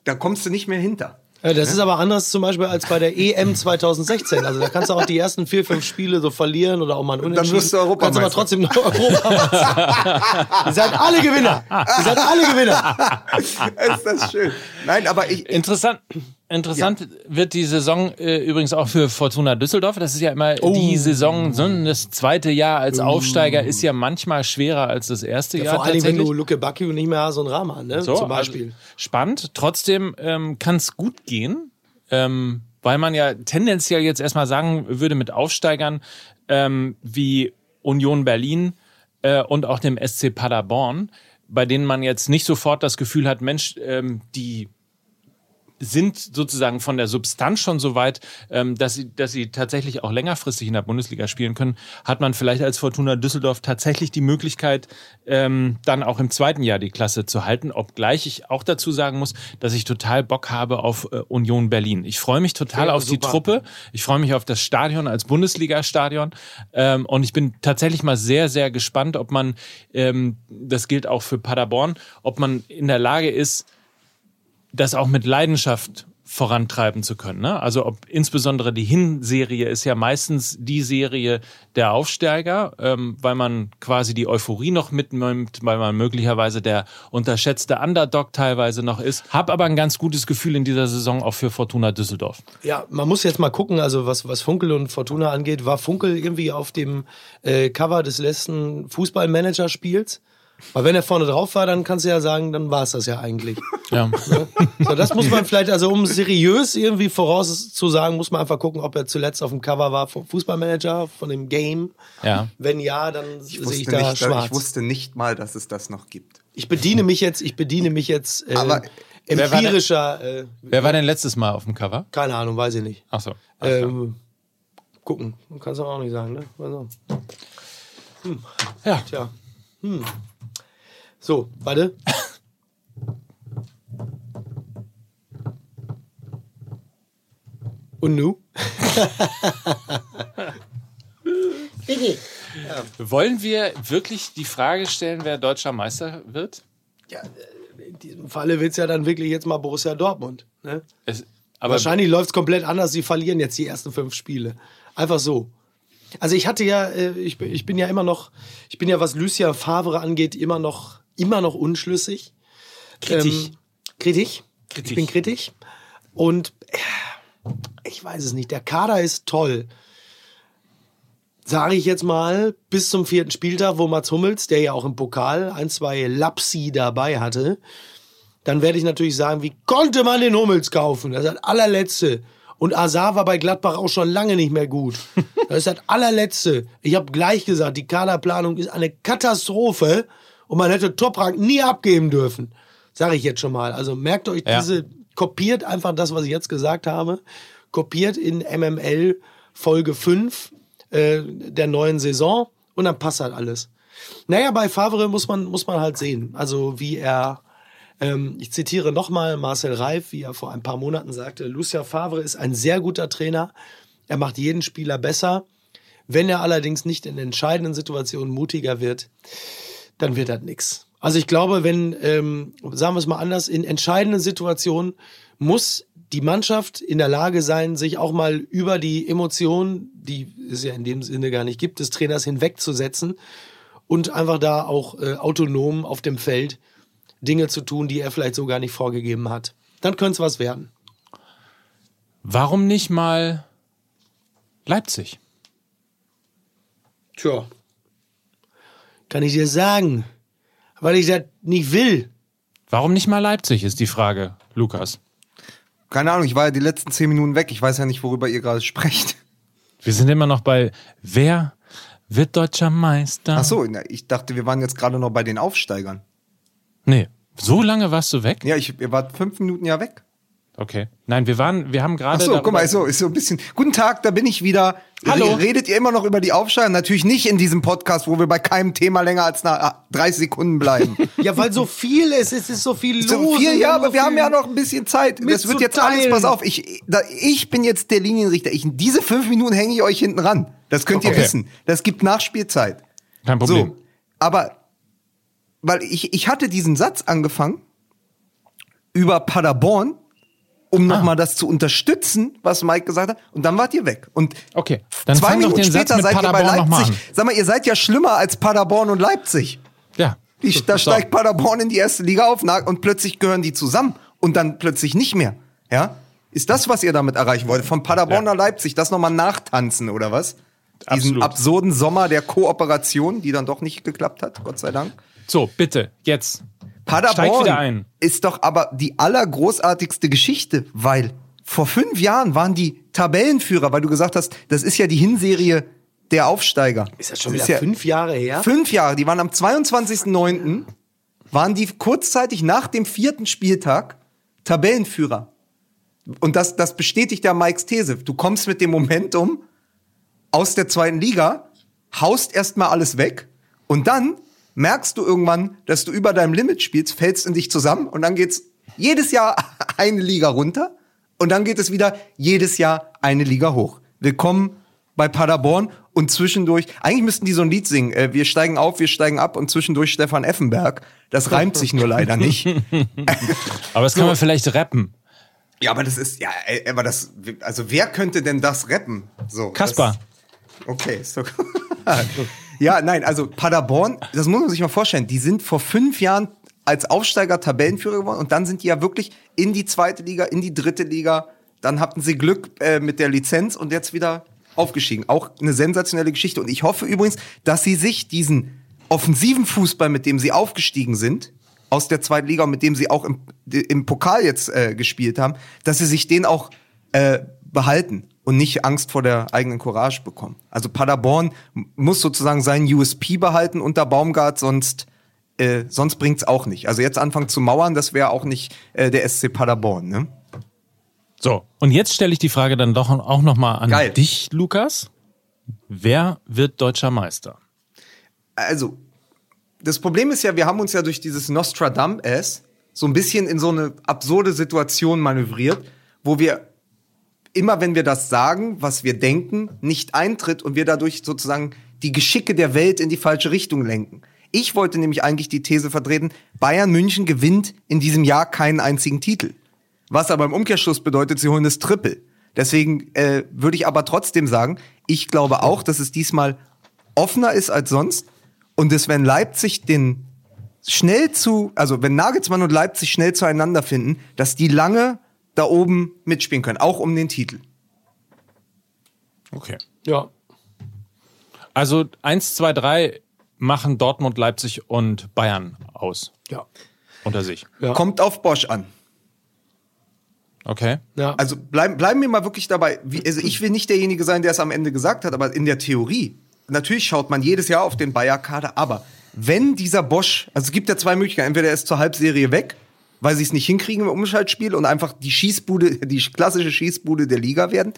da kommst du nicht mehr hinter. Ja, das ist aber anders zum Beispiel als bei der EM 2016. Also da kannst du auch die ersten vier, fünf Spiele so verlieren oder auch mal ein Unentschieden. wirst du Europameister. Kannst aber trotzdem noch Europameister. Ihr seid alle Gewinner. Ihr seid alle Gewinner. ist das schön. Nein, aber ich, Interessant. Interessant wird die Saison äh, übrigens auch für Fortuna Düsseldorf. Das ist ja immer Oh. die Saison, so das zweite Jahr als Aufsteiger ist ja manchmal schwerer als das erste Jahr. Vor allem, wenn du Luke Bacchio nicht mehr hast und Rahman, ne? So, zum Beispiel. Also spannend. Trotzdem ähm, kann es gut gehen, ähm, weil man ja tendenziell jetzt erstmal sagen würde mit Aufsteigern ähm, wie Union Berlin äh, und auch dem SC Paderborn, bei denen man jetzt nicht sofort das Gefühl hat, Mensch, ähm, die sind sozusagen von der Substanz schon so weit, ähm, dass, sie, dass sie tatsächlich auch längerfristig in der Bundesliga spielen können, hat man vielleicht als Fortuna Düsseldorf tatsächlich die Möglichkeit, ähm, dann auch im zweiten Jahr die Klasse zu halten, obgleich ich auch dazu sagen muss, dass ich total Bock habe auf äh, Union Berlin. Ich freue mich total Ja, auf die super. Truppe, ich freue mich auf das Stadion als Bundesliga-Stadion ähm, und ich bin tatsächlich mal sehr, sehr gespannt, ob man, ähm, das gilt auch für Paderborn, ob man in der Lage ist, das auch mit Leidenschaft vorantreiben zu können. Ne? Also ob insbesondere die Hinserie ist ja meistens die Serie der Aufsteiger, ähm, weil man quasi die Euphorie noch mitnimmt, weil man möglicherweise der unterschätzte Underdog teilweise noch ist. Hab aber ein ganz gutes Gefühl in dieser Saison auch für Fortuna Düsseldorf. Ja, man muss jetzt mal gucken, also was, was Funkel und Fortuna angeht, war Funkel irgendwie auf dem äh, Cover des letzten Fußballmanager-Spiels? Weil wenn er vorne drauf war, dann kannst du ja sagen, dann war es das ja eigentlich. Ja. So, das muss man vielleicht, also um seriös irgendwie vorauszusagen, muss man einfach gucken, ob er zuletzt auf dem Cover war vom Fußballmanager, von dem Game. Ja. Wenn ja, dann ich, sehe ich da nicht, schwarz. ich wusste nicht mal, dass es das noch gibt. Ich bediene mich jetzt, ich bediene mich jetzt äh, Aber wer war denn- empirischer, äh, Wer war denn letztes Mal auf dem Cover? keine Ahnung, weiß ich nicht. Ach so. Ähm, gucken, kannst du auch nicht sagen, ne? Also, Ja. tja. Hm. So, warte. Und nu? Wollen wir wirklich die Frage stellen, wer deutscher Meister wird? Ja, in diesem Falle wird es ja dann wirklich jetzt mal Borussia Dortmund. Ne? Es, aber Wahrscheinlich läuft es komplett anders. Sie verlieren jetzt die ersten fünf Spiele. Einfach so. Also ich hatte ja, äh, ich, bin- ich bin ja immer noch, ich bin ja, was Lucia Favre angeht, immer noch, immer noch unschlüssig. Kritisch. Ähm, kritisch. Kritisch. Ich bin kritisch. Und äh, ich weiß es nicht. Der Kader ist toll. Sage ich jetzt mal, bis zum vierten Spieltag, wo Mats Hummels, der ja auch im Pokal ein, zwei Lapsi dabei hatte, dann werde ich natürlich sagen, wie konnte man den Hummels kaufen? Das ist das allerletzte. Und Azar war bei Gladbach auch schon lange nicht mehr gut. Das ist das allerletzte. Ich habe gleich gesagt, die Kaderplanung ist eine Katastrophe und man hätte Toprank nie abgeben dürfen. Sage ich jetzt schon mal. Also merkt euch Ja. diese, kopiert einfach das, was ich jetzt gesagt habe. kopiert in MML Folge 5 äh, der neuen Saison und dann passt halt alles. Naja, bei Favre muss man, muss man halt sehen. Also wie er, ähm, ich zitiere nochmal Marcel Reif, wie er vor ein paar Monaten sagte, Lucia Favre ist ein sehr guter Trainer. Er macht jeden Spieler besser. Wenn er allerdings nicht in entscheidenden Situationen mutiger wird, dann wird das nix. Also ich glaube, wenn, ähm, sagen wir es mal anders, in entscheidenden Situationen muss die Mannschaft in der Lage sein, sich auch mal über die Emotionen, die es ja in dem Sinne gar nicht gibt, des Trainers hinwegzusetzen und einfach da auch äh, autonom auf dem Feld Dinge zu tun, die er vielleicht so gar nicht vorgegeben hat. Dann könnte es was werden. Warum nicht mal Leipzig? Tja. Kann ich dir sagen, weil ich das nicht will. Warum nicht mal Leipzig, ist die Frage, Lukas. Keine Ahnung, ich war ja die letzten zehn Minuten weg. Ich weiß ja nicht, worüber ihr gerade sprecht. Wir sind immer noch bei Wer wird deutscher Meister? Ach so, na, ich dachte, wir waren jetzt gerade noch bei den Aufsteigern. Nee, so lange warst du weg? Ja, ich, ihr wart fünf Minuten ja weg. Okay. Nein, wir waren, wir haben Ach gerade. so, guck mal, ist so, ist so ein bisschen. Guten Tag, da bin ich wieder. Hallo. Re- Redet ihr immer noch über die Aufsteiger? Natürlich nicht in diesem Podcast, wo wir bei keinem Thema länger als nach 30 Sekunden bleiben. Ja, weil so viel ist, es ist so viel los. So viel, ja, so aber wir haben ja noch ein bisschen Zeit. Das wird jetzt alles, pass auf, ich, da, ich bin jetzt der Linienrichter. Ich, in diese fünf Minuten hänge ich euch hinten ran. Das könnt ihr Okay. wissen. Das gibt Nachspielzeit. Kein Problem. So, aber weil ich, ich hatte diesen Satz angefangen über Paderborn, um Ah. nochmal das zu unterstützen, was Mike gesagt hat, und dann wart ihr weg. Und Okay, dann zwei Minuten später seid ihr bei Leipzig. Sag mal, ihr seid ja schlimmer als Paderborn und Leipzig. Ja. Die, da So. steigt Paderborn in die erste Liga auf und plötzlich gehören die zusammen und dann plötzlich nicht mehr. Ja? Ist das, was ihr damit erreichen wollt? Von Paderborn Ja. nach Leipzig, das nochmal nachtanzen oder was? Diesen Absolut. absurden Sommer der Kooperation, die dann doch nicht geklappt hat, Gott sei Dank. So, bitte, jetzt. Paderborn Steig wieder ein. ist doch aber die allergroßartigste Geschichte, weil vor fünf Jahren waren die Tabellenführer, weil du gesagt hast, das ist ja die Hinserie der Aufsteiger. Ist das schon Das wieder ja fünf Jahre her? Fünf Jahre, die waren am 22.09. waren die kurzzeitig nach dem vierten Spieltag Tabellenführer. Und das, das bestätigt ja Mikes These. Du kommst mit dem Momentum aus der zweiten Liga, haust erstmal alles weg und dann merkst du irgendwann, dass du über deinem Limit spielst, fällst in dich zusammen und dann geht's jedes Jahr eine Liga runter und dann geht es wieder jedes Jahr eine Liga hoch. Willkommen bei Paderborn und zwischendurch, eigentlich müssten die so ein Lied singen, äh, wir steigen auf, wir steigen ab und zwischendurch Stefan Effenberg. Das reimt sich nur leider nicht. Aber das kann man vielleicht rappen. Ja, aber das ist, ja, aber das, also wer könnte denn das rappen? So, Kaspar. Das, okay, so. ja, nein, also Paderborn, das muss man sich mal vorstellen, die sind vor fünf Jahren als Aufsteiger Tabellenführer geworden und dann sind die ja wirklich in die zweite Liga, in die dritte Liga. Dann hatten sie Glück äh, mit der Lizenz und jetzt wieder aufgestiegen. Auch eine sensationelle Geschichte. Und ich hoffe übrigens, dass sie sich diesen offensiven Fußball, mit dem sie aufgestiegen sind, aus der zweiten Liga und mit dem sie auch im, im Pokal jetzt äh, gespielt haben, dass sie sich den auch äh, behalten und nicht Angst vor der eigenen Courage bekommen. Also Paderborn muss sozusagen seinen USP behalten unter Baumgart, sonst äh, sonst bringt's auch nicht. Also jetzt anfangen zu mauern, das wäre auch nicht äh, der SC Paderborn. Ne? So, und jetzt stelle ich die Frage dann doch auch nochmal an Geil. dich, Lukas. Wer wird deutscher Meister? also, das Problem ist ja, wir haben uns ja durch dieses Nostradam-S so ein bisschen in so eine absurde Situation manövriert, wo wir immer, wenn wir das sagen, was wir denken, nicht eintritt und wir dadurch sozusagen die Geschicke der Welt in die falsche Richtung lenken. Ich wollte nämlich eigentlich die These vertreten, Bayern München gewinnt in diesem Jahr keinen einzigen Titel. Was aber im Umkehrschluss bedeutet, sie holen das Triple. Deswegen äh, würde ich aber trotzdem sagen, ich glaube auch, dass es diesmal offener ist als sonst und dass wenn Leipzig den schnell zu, also wenn Nagelsmann und Leipzig schnell zueinander finden, dass die lange da oben mitspielen können, auch um den Titel. Okay. Ja. Also eins, zwei, drei machen Dortmund, Leipzig und Bayern aus Ja. unter sich. Ja. Kommt auf Bosch an. Okay. ja. Also bleiben, bleiben wir mal wirklich dabei. Wie, also ich will nicht derjenige sein, der es am Ende gesagt hat, aber in der Theorie, natürlich schaut man jedes Jahr auf den Bayer-Kader, aber wenn dieser Bosch, also es gibt ja zwei Möglichkeiten, entweder er ist zur Halbserie weg, weil sie es nicht hinkriegen im Umschaltspiel und einfach die Schießbude, die klassische Schießbude der Liga werden.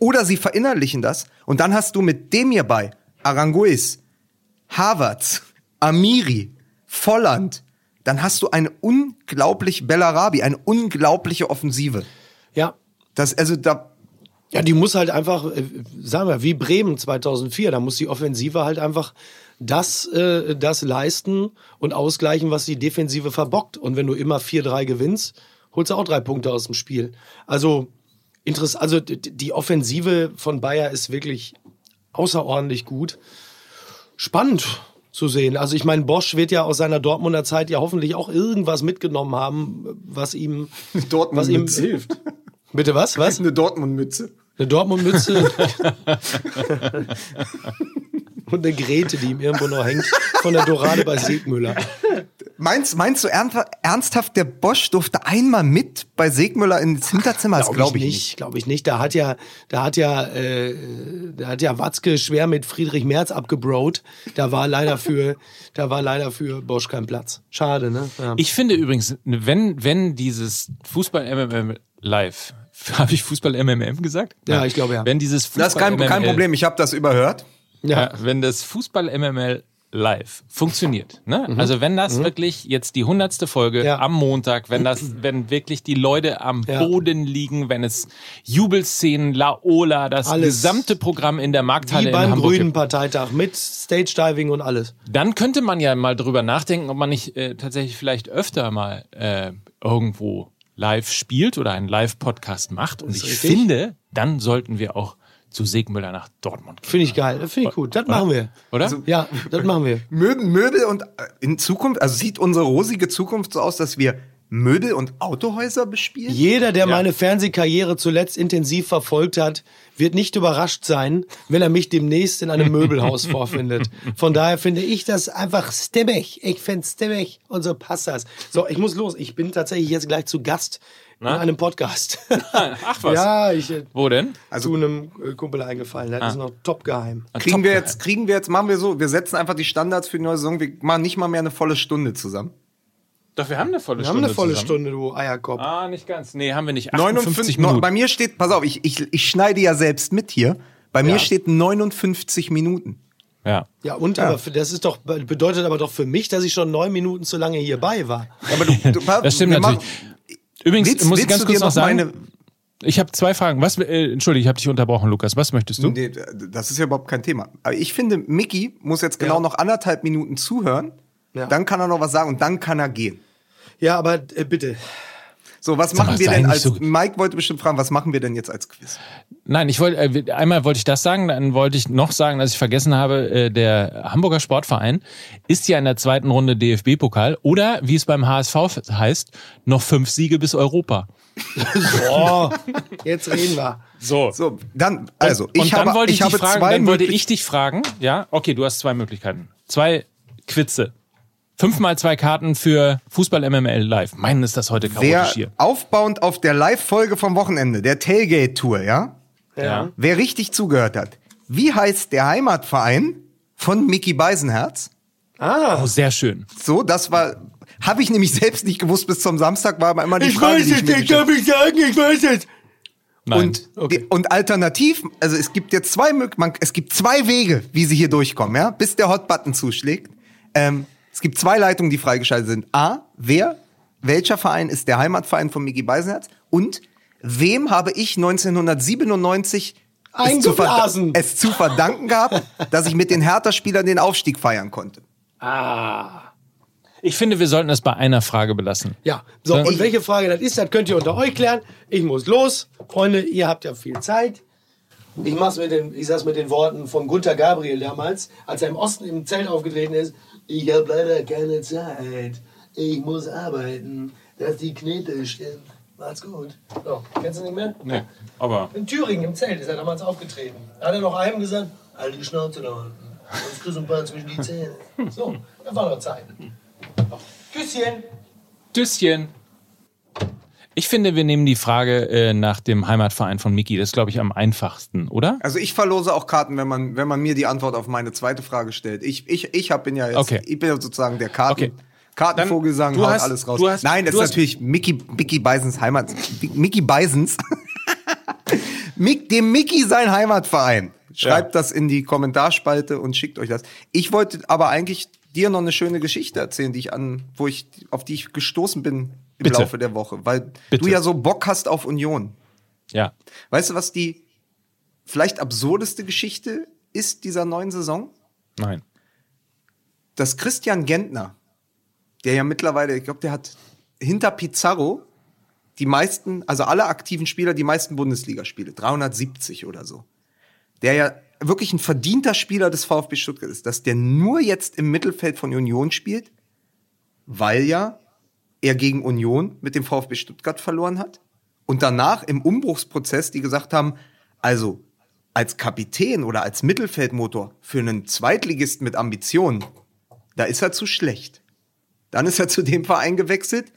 Oder sie verinnerlichen das und dann hast du mit dem hierbei Aranguiz, Havertz, Amiri, Volland, dann hast du eine unglaublich Bellarabi, eine unglaubliche Offensive. Ja. Das, also da, Ja, die muss halt einfach, äh, sagen wir, wie Bremen 2004, da muss die Offensive halt einfach das, äh, das leisten und ausgleichen, was die Defensive verbockt. Und wenn du immer 4-3 gewinnst, holst du auch drei Punkte aus dem Spiel. Also, interess also die Offensive von Bayer ist wirklich außerordentlich gut. Spannend zu sehen. Also ich meine, Bosch wird ja aus seiner Dortmunder Zeit ja hoffentlich auch irgendwas mitgenommen haben, was ihm, was ihm hilft. Bitte was? Was? eine Dortmund-Mütze. Eine Dortmund-Mütze. Und eine Grete, die ihm irgendwo noch hängt, von der Dorade bei Siegmüller. Meinst, meinst du ernst- ernsthaft, der Bosch durfte einmal mit bei Segmüller ins Hinterzimmer? Das glaube ich nicht. Glaube ich nicht. Da hat ja, da hat ja, äh, da hat ja Watzke schwer mit Friedrich Merz abgebrot. Da war leider für, da war leider für Bosch kein Platz. Schade, ne? Ja. Ich finde übrigens, wenn, wenn dieses Fußball-MMM live, habe ich Fußball-MMM gesagt? Ja, ich glaube, ja. Wenn dieses Fußball Das ist kein, kein Problem, ich habe das überhört. Ja. wenn das Fußball-MML live funktioniert, ne? Mhm. Also wenn das wirklich jetzt die hundertste Folge Ja. am Montag, wenn das, wenn wirklich die Leute am Ja. Boden liegen, wenn es Jubelszenen, Laola, das Alles. gesamte Programm in der Markthalle Wie in beim Hamburg Grünen Parteitag mit Stage Diving und alles. dann könnte man ja mal drüber nachdenken, ob man nicht äh, tatsächlich vielleicht öfter mal äh, irgendwo live spielt oder einen Live-Podcast macht. Und ich richtig. finde, dann sollten wir auch zu Segmüller nach Dortmund gehen. Finde ich geil. Das Finde ich gut. Das machen wir. Oder? Ja, das machen wir. Möbel, Möbel und äh, in Zukunft, also sieht unsere rosige Zukunft so aus, dass wir Möbel und Autohäuser bespielen? Jeder, der meine Fernsehkarriere zuletzt intensiv verfolgt hat, wird nicht überrascht sein, wenn er mich demnächst in einem Möbelhaus vorfindet. Von daher finde ich das einfach stimmig. Ich finde stimmig und so passt das. So, ich muss los. Ich bin tatsächlich jetzt gleich zu Gast in einem Podcast. Ach was. ja, ich äh, Wo denn? zu einem äh, Kumpel eingefallen. Das ist noch top geheim. Kriegen wir jetzt, kriegen wir jetzt, machen wir so, wir setzen einfach die Standards für die neue Saison, wir machen nicht mal mehr eine volle Stunde zusammen. Doch, wir haben eine volle Wir haben Stunde. eine volle zusammen. Stunde, du Eierkopf. Ah, nicht ganz. Nee, haben wir nicht. 58 59, Minuten. bei mir steht, pass auf, ich, ich, ich schneide ja selbst mit hier. Bei mir Ja. steht 59 Minuten. ja. Ja, und aber für, das ist doch bedeutet aber doch für mich, dass ich schon neun Minuten zu lange hierbei war. Aber du, du, Das stimmt wir natürlich. machen- Übrigens, Willst, muss ich ganz kurz noch noch sagen, meine, ich habe zwei Fragen. Was, äh, Entschuldige, ich habe dich unterbrochen, Lukas. Was möchtest du? Nee, das ist ja überhaupt kein Thema. Aber ich finde, Mickey muss jetzt genau Ja. noch anderthalb Minuten zuhören. Ja. Dann kann er noch was sagen und dann kann er gehen. Ja, aber äh, bitte. So, was machen wir denn als, so- Mike wollte bestimmt fragen, was machen wir denn jetzt als Quiz? Nein, ich wollte äh, einmal wollte ich das sagen, dann wollte ich noch sagen, dass ich vergessen habe, äh, der Hamburger Sportverein ist ja in der zweiten Runde DFB-Pokal oder wie es beim HSV heißt, noch fünf Siege bis Europa. Boah, jetzt reden wir. So. So, dann, also, ich und dann habe, wollte ich, ich dich habe fragen, zwei dann wollte ich dich fragen, ja? Okay, du hast zwei Möglichkeiten. Zwei Quizze. Fünfmal zwei Karten für Fußball MML live. Meinen ist das heute Wer chaotisch hier. aufbauend auf der Live-Folge vom Wochenende, der Tailgate-Tour, ja? Ja. Wer richtig zugehört hat. Wie heißt der Heimatverein von Mickey Beisenherz? Oh, sehr schön. So, das war, habe ich nämlich selbst nicht gewusst bis zum Samstag, war aber immer die Ich Frage, weiß die ich es gestellt darf ich sagen, ich weiß es. Nein. Und, die, und alternativ, also es gibt jetzt zwei man, es gibt zwei Wege, wie sie hier durchkommen, ja, bis der Hot-Button zuschlägt. Ähm, es gibt zwei Leitungen, die freigeschaltet sind. A, wer, welcher Verein ist der Heimatverein von Miki Beisenherz? Und wem habe ich 1997 es zu, es zu verdanken gehabt, dass ich mit den Hertha-Spielern den Aufstieg feiern konnte? ich finde, wir sollten es bei einer Frage belassen. Ja, so, und welche Frage das ist, das könnt ihr unter euch klären. Ich muss los. Freunde, ihr habt ja viel Zeit. Ich mach's mit den, ich sag's mit den Worten von Gunther Gabriel damals, als er im Osten im Zelt aufgetreten ist. Ich habe leider keine Zeit. Ich muss arbeiten, dass die Knete stimmt. Macht's gut. So, kennst du nicht mehr? Nee, aber. In Thüringen im Zelt ist er damals aufgetreten. Da hat er noch einem gesagt, halt die Schnauze da unten. Sonst kriegst du ein paar zwischen die Zähne. So, das war noch Zeit. Küsschen. Tschüsschen. Ich finde, wir nehmen die Frage äh, nach dem Heimatverein von Miki. Das ist, glaube ich, am einfachsten, oder? Also ich verlose auch Karten, wenn man, wenn man mir die Antwort auf meine zweite Frage stellt. Ich, ich, ich hab, bin ja jetzt, Okay. ich bin ja sozusagen der Karten, Okay. Kartenvogelsang, du haut hast- alles raus. du hast- Nein, das ist natürlich Mickey, Mickey Bisons Heimat. Mickey Bisons. Mick, dem Mickey sein Heimatverein. Schreibt das in die Kommentarspalte und schickt euch das. Ich wollte aber eigentlich dir noch eine schöne Geschichte erzählen, die ich an, wo ich, auf die ich gestoßen bin im Bitte. Laufe der Woche, weil Bitte. du ja so Bock hast auf Union. Ja. Weißt du, was die vielleicht absurdeste Geschichte ist dieser neuen Saison? Nein. dass Christian Gentner, der ja mittlerweile, ich glaube, der hat hinter Pizarro die meisten, also alle aktiven Spieler, die meisten Bundesligaspiele, 370 oder so. Der ja wirklich ein verdienter Spieler des VfB Stuttgart ist, dass der nur jetzt im Mittelfeld von Union spielt, weil ja er gegen Union mit dem VfB Stuttgart verloren hat und danach im Umbruchsprozess, die gesagt haben, also als Kapitän oder als Mittelfeldmotor für einen Zweitligisten mit Ambitionen, da ist er zu schlecht. Dann ist er zu dem Verein gewechselt,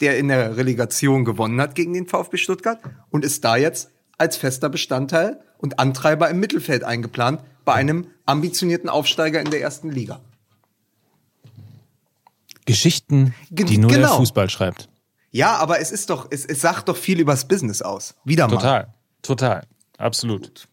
der in der Relegation gewonnen hat gegen den VfB Stuttgart und ist da jetzt als fester Bestandteil und Antreiber im Mittelfeld eingeplant bei einem ambitionierten Aufsteiger in der ersten Liga. Geschichten, Ge- die nur der genau. Fußball schreibt. Ja, aber es ist doch, es, es sagt doch viel übers Business aus. Wieder mal. Total, total, absolut.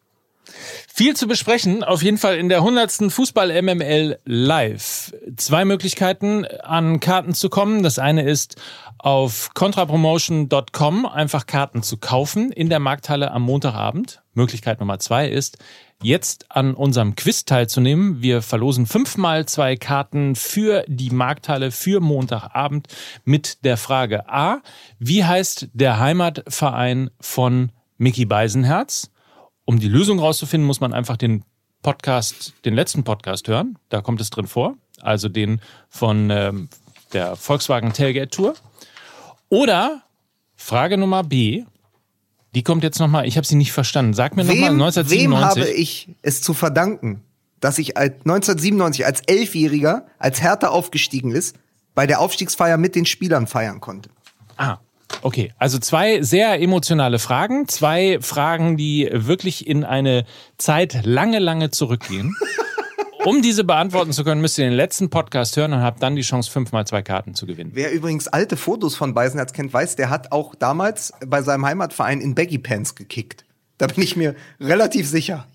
Viel zu besprechen, auf jeden Fall in der 100. Fußball MML live. Zwei Möglichkeiten an Karten zu kommen. Das eine ist auf contrapromotion.com einfach Karten zu kaufen in der Markthalle am Montagabend. Möglichkeit Nummer zwei ist, jetzt an unserem Quiz teilzunehmen. Wir verlosen fünfmal zwei Karten für die Markthalle für Montagabend mit der Frage A. Wie heißt der Heimatverein von Mickey Beisenherz? Um die Lösung rauszufinden, muss man einfach den Podcast, den letzten Podcast hören. Da kommt es drin vor. Also den von ähm, der Volkswagen Tailgate Tour. Oder Frage Nummer B. Die kommt jetzt nochmal, ich habe sie nicht verstanden. Sag mir nochmal Wem, 1997. wem habe ich es zu verdanken, dass ich als 1997 als Elfjähriger, als Hertha aufgestiegen ist, bei der Aufstiegsfeier mit den Spielern feiern konnte? Ah, okay. Also zwei sehr emotionale Fragen. Zwei Fragen, die wirklich in eine Zeit lange, lange zurückgehen. Um diese beantworten zu können, müsst ihr den letzten Podcast hören und habt dann die Chance, fünfmal zwei Karten zu gewinnen. Wer übrigens alte Fotos von Beisenherz kennt, weiß, der hat auch damals bei seinem Heimatverein in Baggy Pants gekickt. Da bin ich mir relativ sicher.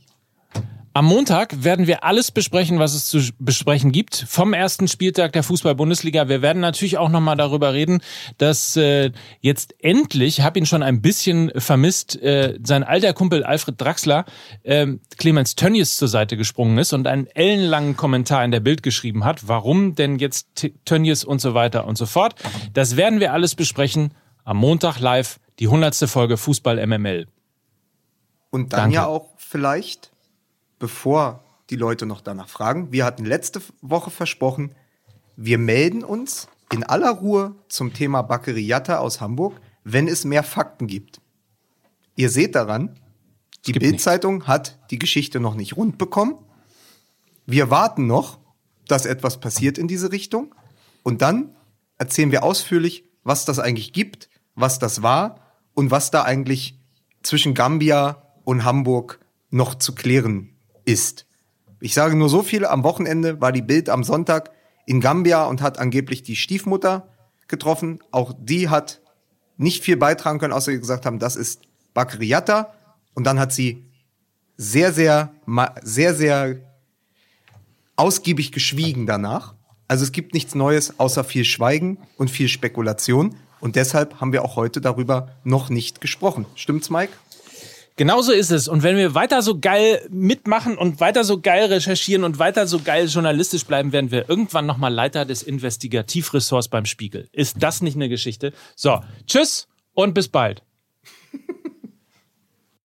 Am Montag werden wir alles besprechen, was es zu besprechen gibt vom ersten Spieltag der Fußball-Bundesliga. Wir werden natürlich auch nochmal darüber reden, dass äh, jetzt endlich, habe ihn schon ein bisschen vermisst, äh, sein alter Kumpel Alfred Draxler äh, Clemens Tönnies zur Seite gesprungen ist und einen ellenlangen Kommentar in der Bild geschrieben hat. Warum denn jetzt T- Tönnies und so weiter und so fort. Das werden wir alles besprechen am Montag live, die 100. Folge Fußball MML. Und dann Danke. ja auch vielleicht, bevor die Leute noch danach fragen, wir hatten letzte Woche versprochen, wir melden uns in aller Ruhe zum Thema Baccariata aus Hamburg, wenn es mehr Fakten gibt. Ihr seht daran, die Bild-Zeitung hat die Geschichte noch nicht rund bekommen. Wir warten noch, dass etwas passiert in diese Richtung. Und dann erzählen wir ausführlich, was das eigentlich gibt, was das war und was da eigentlich zwischen Gambia und Hamburg noch zu klären ist. Ich sage nur so viel, am Wochenende war die Bild am Sonntag in Gambia und hat angeblich die Stiefmutter getroffen. Auch die hat nicht viel beitragen können, außer sie gesagt haben, das ist Bakriata. Und dann hat sie sehr, sehr, sehr, sehr ausgiebig geschwiegen danach. Also es gibt nichts Neues außer viel Schweigen und viel Spekulation. Und deshalb haben wir auch heute darüber noch nicht gesprochen. Stimmt's, Mike? Genauso ist es. Und wenn wir weiter so geil mitmachen und weiter so geil recherchieren und weiter so geil journalistisch bleiben, werden wir irgendwann nochmal Leiter des Investigativressorts beim Spiegel. Ist das nicht eine Geschichte? So, tschüss und bis bald.